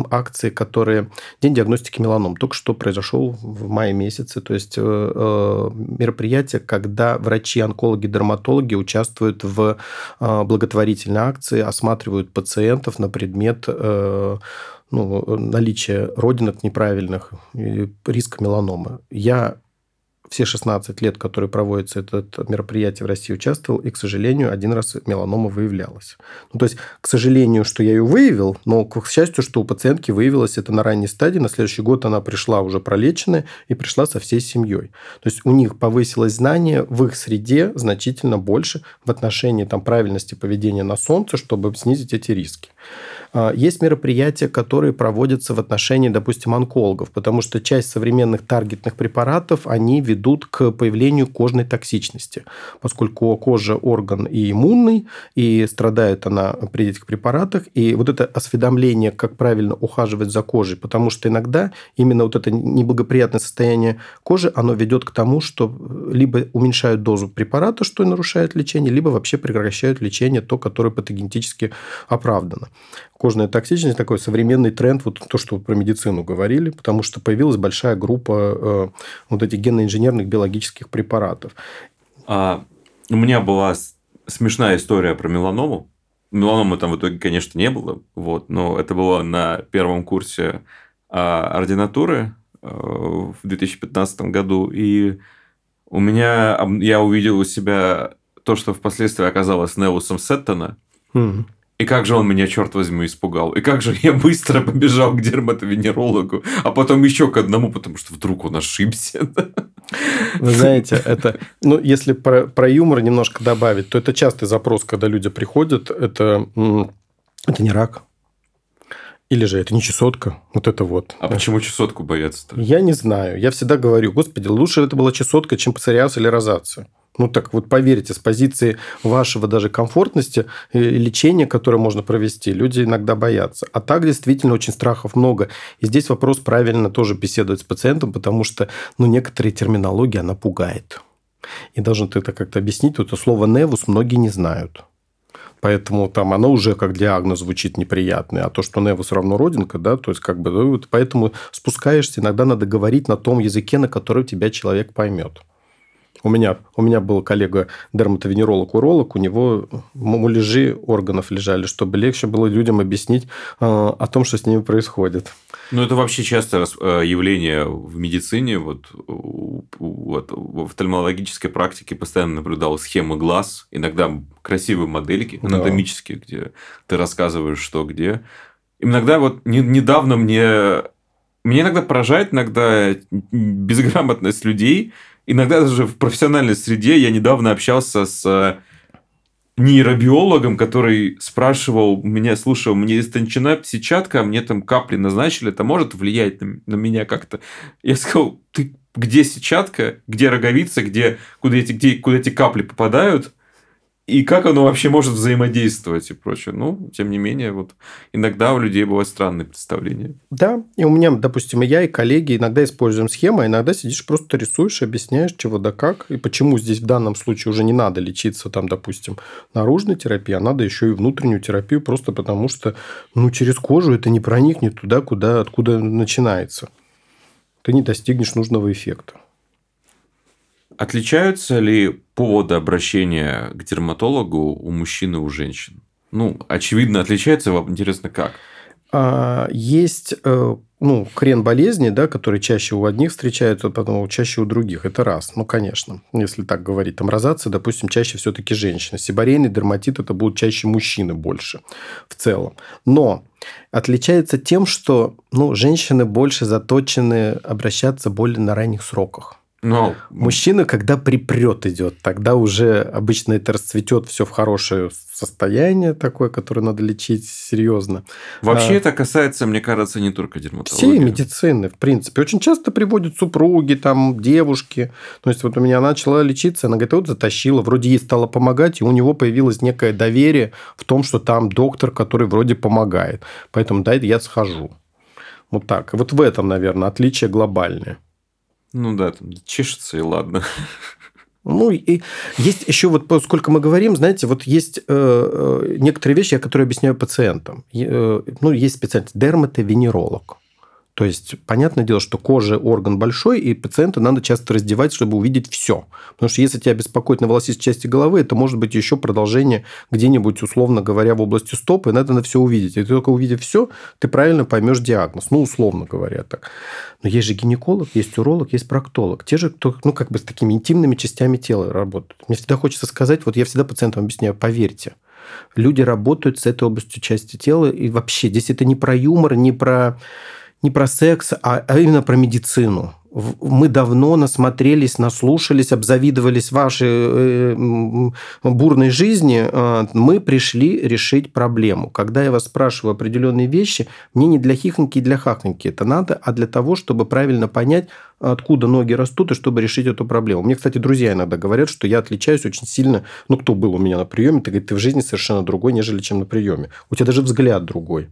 акции, которые... День диагностики меланом только что произошел в мае месяце. То есть э, э, мероприятие, когда врачи, онкологи, дерматологи участвуют в э, благотворительной акции, осматривают пациентов на предмет ну, наличия родинок неправильных, риск меланомы. Я все 16 лет, которые проводится это мероприятие в России, участвовал, и, к сожалению, один раз меланома выявлялась. Ну, то есть, к сожалению, что я ее выявил, но, к счастью, что у пациентки выявилось это на ранней стадии, на следующий год она пришла уже пролеченная и пришла со всей семьей. То есть, у них повысилось знание в их среде значительно больше в отношении там, правильности поведения на солнце, чтобы снизить эти риски. А, есть мероприятия, которые проводятся в отношении, допустим, онкологов, потому что часть современных таргетных препаратов, они ведут к появлению кожной токсичности, поскольку кожа орган и иммунный, и страдает она при этих препаратах. И вот это осведомление, как правильно ухаживать за кожей, потому что иногда именно вот это неблагоприятное состояние кожи, оно ведет к тому, что либо уменьшают дозу препарата, что нарушает лечение, либо вообще прекращают лечение, то, которое патогенетически оправдано кожная токсичность такой современный тренд, вот то, что вы про медицину говорили, потому что появилась большая группа э, вот этих генно-инженерных биологических препаратов. А, у меня была смешная история про меланому. Меланомы там в итоге, конечно, не было, вот, но это было на первом курсе а, ординатуры э, в 2015 году, и у меня я увидел у себя то, что впоследствии оказалось Невусом Сеттона, mm-hmm. И как же он меня, черт возьми, испугал. И как же я быстро побежал к дерматовенерологу, а потом еще к одному, потому что вдруг он ошибся. Вы знаете, это, ну, если про, про юмор немножко добавить, то это частый запрос, когда люди приходят, это, это не рак, или же это не чесотка, вот это вот. А почему чесотку боятся-то? Я не знаю. Я всегда говорю, господи, лучше это была чесотка, чем псориаз или розация. Ну так вот поверьте, с позиции вашего даже комфортности э, лечения, которое можно провести, люди иногда боятся. А так действительно очень страхов много. И здесь вопрос правильно тоже беседовать с пациентом, потому что ну, некоторые терминологии она пугает. И должен ты это как-то объяснить. Вот это слово «невус» многие не знают. Поэтому там оно уже как диагноз звучит неприятный. А то, что невус равно родинка, да, то есть как бы... Ну, поэтому спускаешься, иногда надо говорить на том языке, на который тебя человек поймет. У меня, у меня был коллега дерматовенеролог, уролог, у него муляжи органов лежали, чтобы легче было людям объяснить э, о том, что с ними происходит. Ну, это вообще частое э, явление в медицине. Вот, вот в офтальмологической практике постоянно наблюдал схемы глаз, иногда красивые модельки анатомические, да. где ты рассказываешь, что где. Иногда вот недавно мне... Меня иногда поражает иногда безграмотность людей, иногда даже в профессиональной среде я недавно общался с э, нейробиологом, который спрашивал меня, слушай, мне истончена сетчатка, мне там капли назначили, это может влиять на, на меня как-то? Я сказал, ты где сетчатка, где роговица, где, куда, эти, где, куда эти капли попадают? И как оно вообще может взаимодействовать и прочее. Ну, тем не менее, вот иногда у людей бывают странные представления. Да, и у меня, допустим, и я, и коллеги иногда используем схемы, а иногда сидишь просто рисуешь, объясняешь, чего да как, и почему здесь в данном случае уже не надо лечиться, там, допустим, наружной терапией, а надо еще и внутреннюю терапию, просто потому что, ну, через кожу это не проникнет туда, куда, откуда начинается. Ты не достигнешь нужного эффекта. Отличаются ли поводы обращения к дерматологу у мужчин и у женщин? Ну, очевидно, отличается. Вам интересно, как? А, есть э, ну, крен болезни, да, который чаще у одних встречается, потом чаще у других. Это раз. Ну, конечно, если так говорить. Там розация, допустим, чаще все-таки женщины. Сибарейный дерматит – это будут чаще мужчины больше в целом. Но отличается тем, что ну, женщины больше заточены обращаться более на ранних сроках. Но... Мужчина, когда припрет идет, тогда уже обычно это расцветет все в хорошее состояние такое, которое надо лечить серьезно. Вообще а... это касается, мне кажется, не только дерматологии. Всей медицины, в принципе. Очень часто приводят супруги, там, девушки. То есть, вот у меня начала лечиться, она говорит, вот затащила, вроде ей стало помогать, и у него появилось некое доверие в том, что там доктор, который вроде помогает. Поэтому, да, я схожу. Вот так. Вот в этом, наверное, отличие глобальное. Ну да, там чешется и ладно. Ну, и есть еще вот, поскольку мы говорим, знаете, вот есть э, э некоторые вещи, которые объясняю пациентам. Э, ну, есть специальность дерматовенеролог. То есть, понятное дело, что кожа орган большой, и пациента надо часто раздевать, чтобы увидеть все. Потому что если тебя беспокоит на волосистой части головы, это может быть еще продолжение где-нибудь, условно говоря, в области стопы, и надо на все увидеть. И только увидев все, ты правильно поймешь диагноз. Ну, условно говоря так. Но есть же гинеколог, есть уролог, есть проктолог. Те же, кто, ну, как бы с такими интимными частями тела работают. Мне всегда хочется сказать, вот я всегда пациентам объясняю, поверьте, люди работают с этой областью части тела, и вообще здесь это не про юмор, не про не про секс, а, а именно про медицину. Мы давно насмотрелись, наслушались, обзавидовались вашей э, бурной жизни. А, мы пришли решить проблему. Когда я вас спрашиваю определенные вещи, мне не для хихоньки и для хахоньки это надо, а для того, чтобы правильно понять, откуда ноги растут, и чтобы решить эту проблему. Мне, кстати, друзья иногда говорят, что я отличаюсь очень сильно. Ну, кто был у меня на приеме, ты говорит, ты в жизни совершенно другой, нежели чем на приеме. У тебя даже взгляд другой.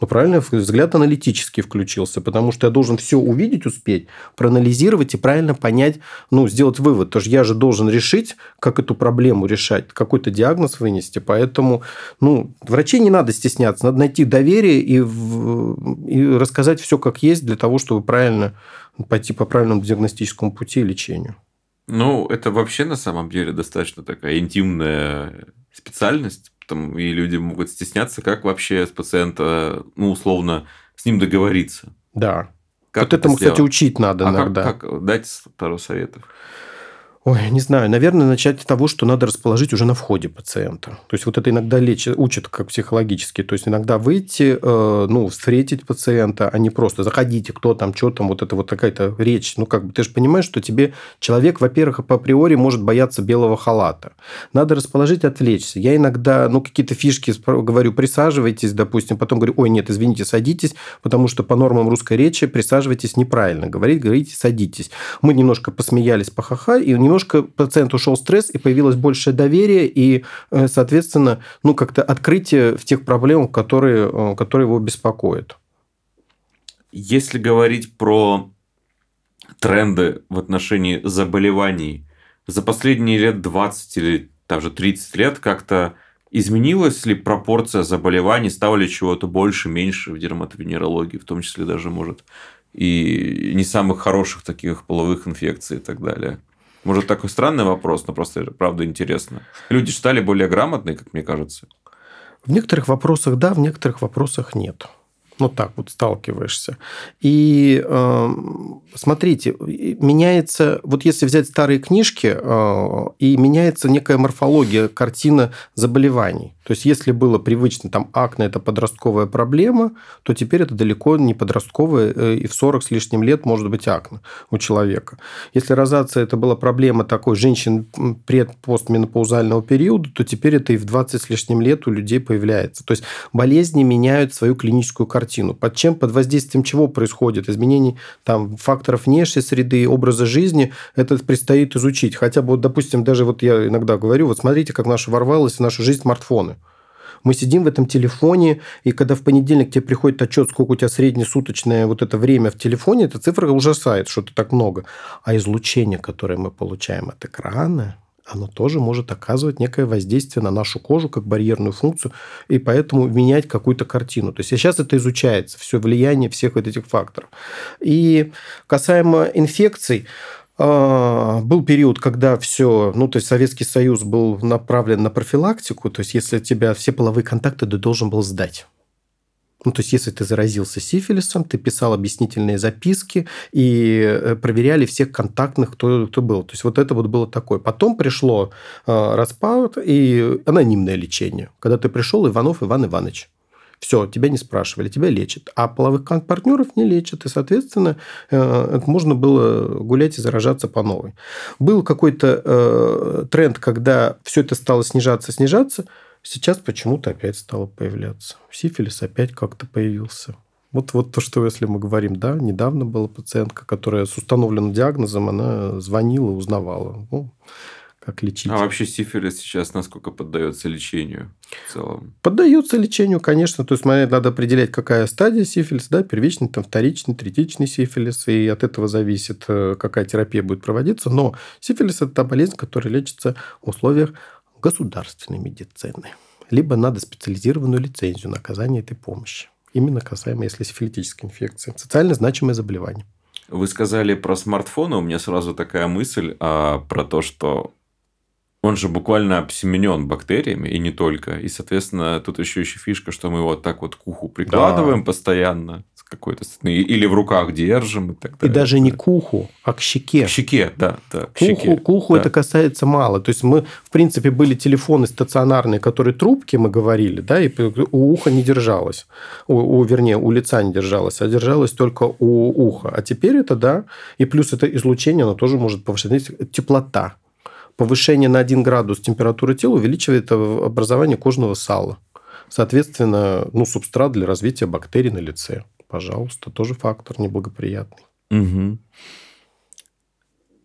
Ну, правильно, взгляд аналитический включился, потому что я должен все увидеть, успеть, проанализировать и правильно понять, ну, сделать вывод. Потому что я же должен решить, как эту проблему решать, какой-то диагноз вынести. Поэтому, ну, врачей не надо стесняться, надо найти доверие и, и рассказать все как есть для того, чтобы правильно пойти по правильному диагностическому пути и лечению. Ну, это вообще на самом деле достаточно такая интимная специальность, там, и люди могут стесняться, как вообще с пациента, ну, условно, с ним договориться. Да. Как вот этому, сделать? кстати, учить надо а иногда. Как, как? Дайте пару советов. Ой, не знаю. Наверное, начать с того, что надо расположить уже на входе пациента. То есть, вот это иногда лечит, учат как психологически. То есть, иногда выйти, э, ну, встретить пациента, а не просто заходите, кто там, что там, вот это вот какая-то речь. Ну, как бы ты же понимаешь, что тебе человек, во-первых, по априори может бояться белого халата. Надо расположить, отвлечься. Я иногда, ну, какие-то фишки говорю, присаживайтесь, допустим, потом говорю, ой, нет, извините, садитесь, потому что по нормам русской речи присаживайтесь неправильно. Говорить, говорите, садитесь. Мы немножко посмеялись, похаха, и немножко пациент ушел стресс, и появилось большее доверие, и, э, соответственно, ну, как-то открытие в тех проблемах, которые, э, которые его беспокоят. Если говорить про тренды в отношении заболеваний, за последние лет 20 или даже 30 лет как-то изменилась ли пропорция заболеваний, стало ли чего-то больше, меньше в дерматовенерологии, в том числе даже, может, и не самых хороших таких половых инфекций и так далее? Может, такой странный вопрос, но просто правда интересно. Люди стали более грамотные, как мне кажется. В некоторых вопросах да, в некоторых вопросах нет. Ну, так вот сталкиваешься. И э, смотрите, меняется, вот если взять старые книжки, э, и меняется некая морфология, картина заболеваний. То есть, если было привычно, там, акне – это подростковая проблема, то теперь это далеко не подростковая, э, и в 40 с лишним лет может быть акне у человека. Если розация – это была проблема такой женщин пред-постменопаузального периода, то теперь это и в 20 с лишним лет у людей появляется. То есть, болезни меняют свою клиническую картину. Под чем, под воздействием чего происходит? Изменений там, факторов внешней среды, образа жизни, это предстоит изучить. Хотя бы, вот, допустим, даже вот я иногда говорю, вот смотрите, как наша ворвалась в нашу жизнь смартфоны. Мы сидим в этом телефоне, и когда в понедельник тебе приходит отчет, сколько у тебя среднесуточное вот это время в телефоне, эта цифра ужасает, что это так много. А излучение, которое мы получаем от экрана, оно тоже может оказывать некое воздействие на нашу кожу как барьерную функцию, и поэтому менять какую-то картину. То есть сейчас это изучается, все влияние всех вот этих факторов. И касаемо инфекций, был период, когда все, ну, то есть Советский Союз был направлен на профилактику, то есть если тебя все половые контакты ты должен был сдать. Ну, то есть, если ты заразился сифилисом, ты писал объяснительные записки и э, проверяли всех контактных, кто, кто был. То есть, вот это вот было такое. Потом пришло э, распад и анонимное лечение. Когда ты пришел, Иванов Иван Иванович. Все, тебя не спрашивали, тебя лечат. А половых партнеров не лечат. И, соответственно, э, можно было гулять и заражаться по новой. Был какой-то э, тренд, когда все это стало снижаться, снижаться. Сейчас почему-то опять стало появляться. Сифилис опять как-то появился. Вот, вот то, что если мы говорим, да, недавно была пациентка, которая с установленным диагнозом, она звонила, узнавала. Ну, как лечить. А вообще сифилис сейчас насколько поддается лечению в целом? Поддается лечению, конечно. То есть, надо определять, какая стадия сифилиса, да, первичный, там, вторичный, третичный сифилис, и от этого зависит, э, какая терапия будет проводиться. Но сифилис – это та болезнь, которая лечится в условиях государственной медицины. Либо надо специализированную лицензию на оказание этой помощи. Именно касаемо, если сифилитической инфекции. Социально значимое заболевание. Вы сказали про смартфоны, у меня сразу такая мысль а, про то, что он же буквально обсеменен бактериями, и не только. И, соответственно, тут еще еще фишка, что мы его вот так вот к уху прикладываем да. постоянно с какой-то или в руках держим и так далее. И даже не к уху, а к щеке. К щеке, да. да к, к щеке, уху, к уху да. это касается мало. То есть мы, в принципе, были телефоны стационарные, которые трубки, мы говорили, да, и у уха не держалось. У, у, вернее, у лица не держалось, а держалось только у уха. А теперь это, да, и плюс это излучение, оно тоже может повышать теплота повышение на 1 градус температуры тела увеличивает образование кожного сала. Соответственно, ну, субстрат для развития бактерий на лице. Пожалуйста, тоже фактор неблагоприятный. Угу.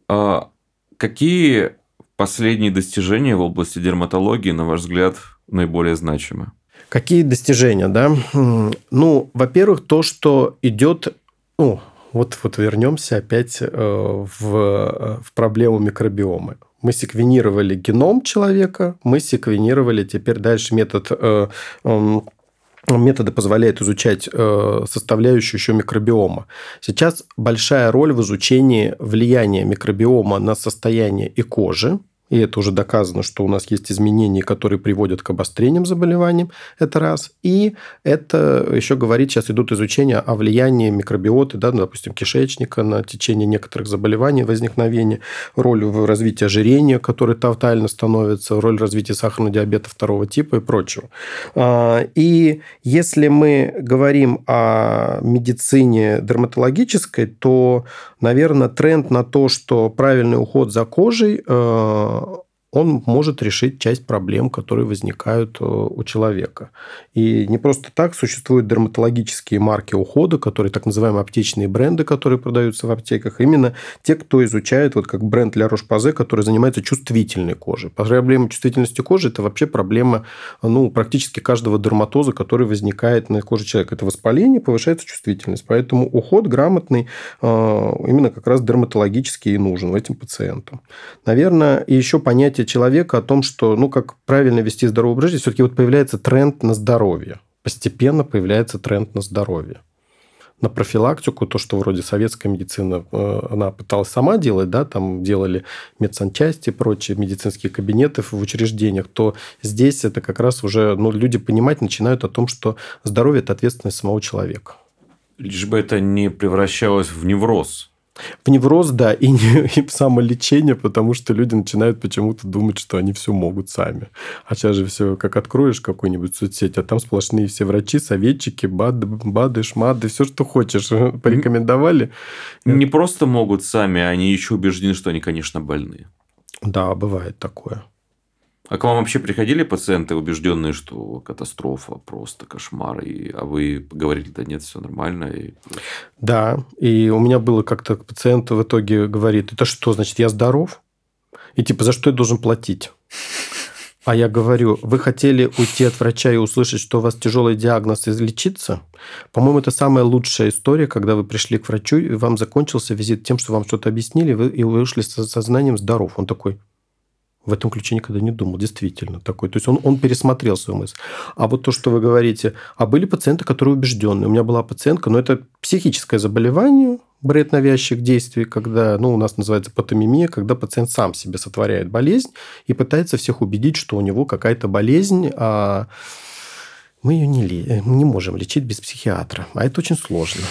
А какие последние достижения в области дерматологии, на ваш взгляд, наиболее значимы? Какие достижения, да? Ну, во-первых, то, что идет, ну, вот, вот вернемся опять э, в, в проблему микробиомы мы секвенировали геном человека, мы секвенировали теперь дальше метод э, э, методы позволяют изучать э, составляющую еще микробиома. Сейчас большая роль в изучении влияния микробиома на состояние и кожи, и это уже доказано, что у нас есть изменения, которые приводят к обострениям заболеваний, это раз. И это еще говорит, сейчас идут изучения о влиянии микробиоты, да, ну, допустим, кишечника на течение некоторых заболеваний, возникновения, роль в развитии ожирения, которое тотально становится, роль развития сахарного диабета второго типа и прочего. А, и если мы говорим о медицине дерматологической, то, наверное, тренд на то, что правильный уход за кожей uh, он может решить часть проблем, которые возникают э, у человека. И не просто так существуют дерматологические марки ухода, которые так называемые аптечные бренды, которые продаются в аптеках. Именно те, кто изучает, вот как бренд Ля Рош-Пазе, который занимается чувствительной кожей. Проблема чувствительности кожи – это вообще проблема ну, практически каждого дерматоза, который возникает на коже человека. Это воспаление, повышается чувствительность. Поэтому уход грамотный э, именно как раз дерматологический и нужен этим пациентам. Наверное, и еще понятие человека о том, что, ну, как правильно вести здоровый образ жизни, все-таки вот появляется тренд на здоровье. Постепенно появляется тренд на здоровье. На профилактику, то, что вроде советская медицина, э, она пыталась сама делать, да, там делали медсанчасти и прочие медицинские кабинеты в учреждениях, то здесь это как раз уже, ну, люди понимать начинают о том, что здоровье – это ответственность самого человека. Лишь бы это не превращалось в невроз, в невроз, да, и, не, и в самолечение, потому что люди начинают почему-то думать, что они все могут сами. А сейчас же все, как откроешь какую-нибудь соцсеть, а там сплошные все врачи, советчики, бады, бады шмады, все, что хочешь, порекомендовали. Не просто могут сами, они еще убеждены, что они, конечно, больны. Да, бывает такое. А к вам вообще приходили пациенты, убежденные, что катастрофа, просто кошмар, и, а вы говорили, да нет, все нормально? И... Да, и у меня было как-то пациент в итоге говорит, это что, значит, я здоров? И типа, за что я должен платить? А я говорю, вы хотели уйти от врача и услышать, что у вас тяжелый диагноз и лечиться? По-моему, это самая лучшая история, когда вы пришли к врачу, и вам закончился визит тем, что вам что-то объяснили, и вы вышли с сознанием здоров. Он такой, в этом ключе никогда не думал, действительно такой. То есть он, он пересмотрел свою мысль. А вот то, что вы говорите, а были пациенты, которые убежденные. У меня была пациентка, но это психическое заболевание, бред навязчивых действий, когда, ну, у нас называется патомимия, когда пациент сам себе сотворяет болезнь и пытается всех убедить, что у него какая-то болезнь, а мы ее не, не можем лечить без психиатра. А это очень сложно.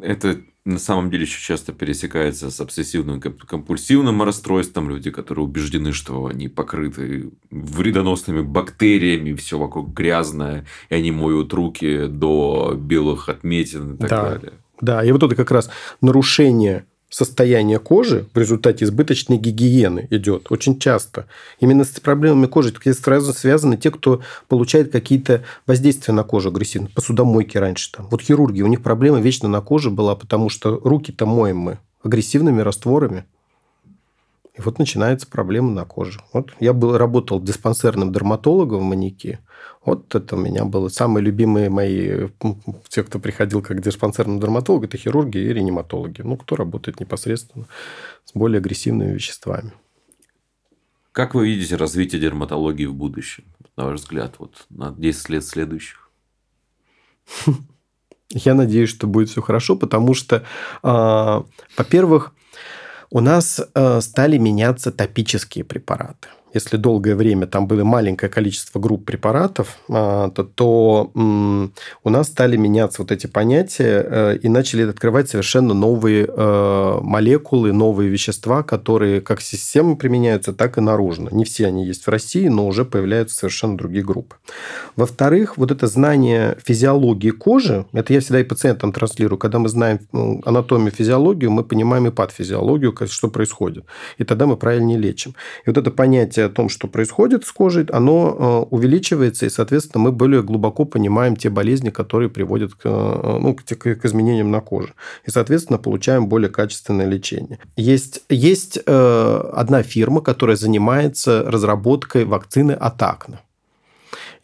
Это на самом деле еще часто пересекается с обсессивным компульсивным расстройством. Люди, которые убеждены, что они покрыты вредоносными бактериями, все вокруг грязное, и они моют руки до белых отметин и так да. далее. Да, и вот это как раз нарушение состояние кожи в результате избыточной гигиены идет очень часто. Именно с проблемами кожи сразу связаны те, кто получает какие-то воздействия на кожу агрессивно. Посудомойки раньше там. Вот хирурги, у них проблема вечно на коже была, потому что руки-то моем мы агрессивными растворами. И вот начинается проблема на коже. Вот я был, работал диспансерным дерматологом в Маньяке. Вот это у меня было самые любимые мои, те, кто приходил как диспансерный дерматолог, это хирурги и реаниматологи. Ну, кто работает непосредственно с более агрессивными веществами. Как вы видите развитие дерматологии в будущем, на ваш взгляд, вот на 10 лет следующих? Я надеюсь, что будет все хорошо, потому что, а, во-первых, у нас э, стали меняться топические препараты если долгое время там было маленькое количество групп препаратов, а, то, то у нас стали меняться вот эти понятия э, и начали открывать совершенно новые э, молекулы, новые вещества, которые как системы применяются, так и наружно. Не все они есть в России, но уже появляются совершенно другие группы. Во-вторых, вот это знание физиологии кожи, это я всегда и пациентам транслирую, когда мы знаем анатомию, физиологию, мы понимаем и патофизиологию, что происходит. И тогда мы правильнее лечим. И вот это понятие понятие о том, что происходит с кожей, оно э, увеличивается, и, соответственно, мы более глубоко понимаем те болезни, которые приводят к, э, ну, к, изменениям на коже. И, соответственно, получаем более качественное лечение. Есть, есть э, одна фирма, которая занимается разработкой вакцины от акне.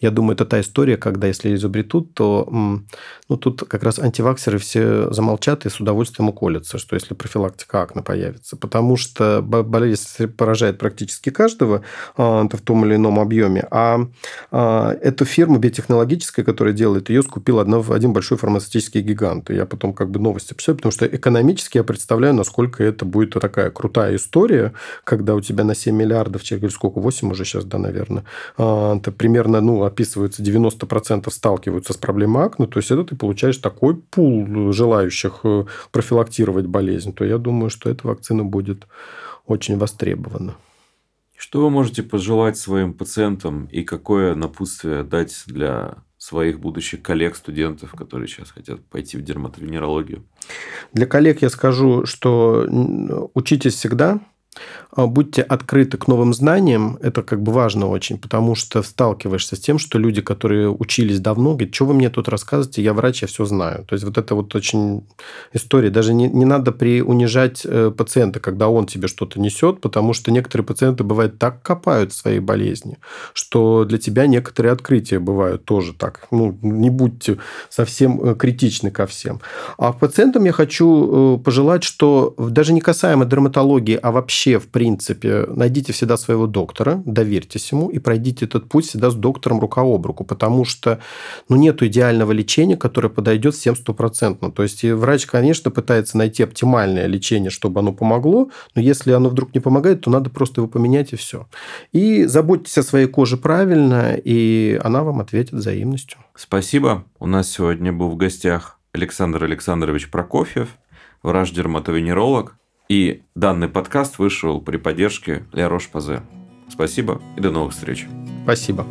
Я думаю, это та история, когда если изобретут, то ну, тут как раз антиваксеры все замолчат и с удовольствием уколятся, что если профилактика акне появится. Потому что болезнь поражает практически каждого а, в том или ином объеме. А, а эту фирму биотехнологическая, которая делает ее, скупил один большой фармацевтический гигант. И я потом как бы новости писал, потому что экономически я представляю, насколько это будет такая крутая история, когда у тебя на 7 миллиардов или сколько, 8 уже сейчас, да, наверное, а, это примерно, ну, описывается 90% сталкиваются с проблемой акне, то есть это ты получаешь такой пул желающих э, профилактировать болезнь, то я думаю, что эта вакцина будет очень востребована. Что вы можете пожелать своим пациентам и какое напутствие дать для своих будущих коллег, студентов, которые сейчас хотят пойти в дерматовенерологию? Для коллег я скажу, что учитесь всегда, будьте открыты к новым знаниям, это как бы важно очень, потому что сталкиваешься с тем, что люди, которые учились давно, говорят, что вы мне тут рассказываете, я врач, я все знаю. То есть вот это вот очень история. Даже не, не надо приунижать э, пациента, когда он тебе что-то несет, потому что некоторые пациенты, бывает, так копают в своей болезни, что для тебя некоторые открытия бывают тоже так. Ну, не будьте совсем э, критичны ко всем. А пациентам я хочу э, пожелать, что даже не касаемо дерматологии, а вообще в принципе, найдите всегда своего доктора, доверьтесь ему и пройдите этот путь всегда с доктором рука об руку, потому что ну, нет идеального лечения, которое подойдет всем стопроцентно. То есть врач, конечно, пытается найти оптимальное лечение, чтобы оно помогло, но если оно вдруг не помогает, то надо просто его поменять и все. И заботьтесь о своей коже правильно, и она вам ответит взаимностью. Спасибо. У нас сегодня был в гостях Александр Александрович Прокофьев, врач-дерматовенеролог. И данный подкаст вышел при поддержке Ля Рош Пазе. Спасибо и до новых встреч. Спасибо.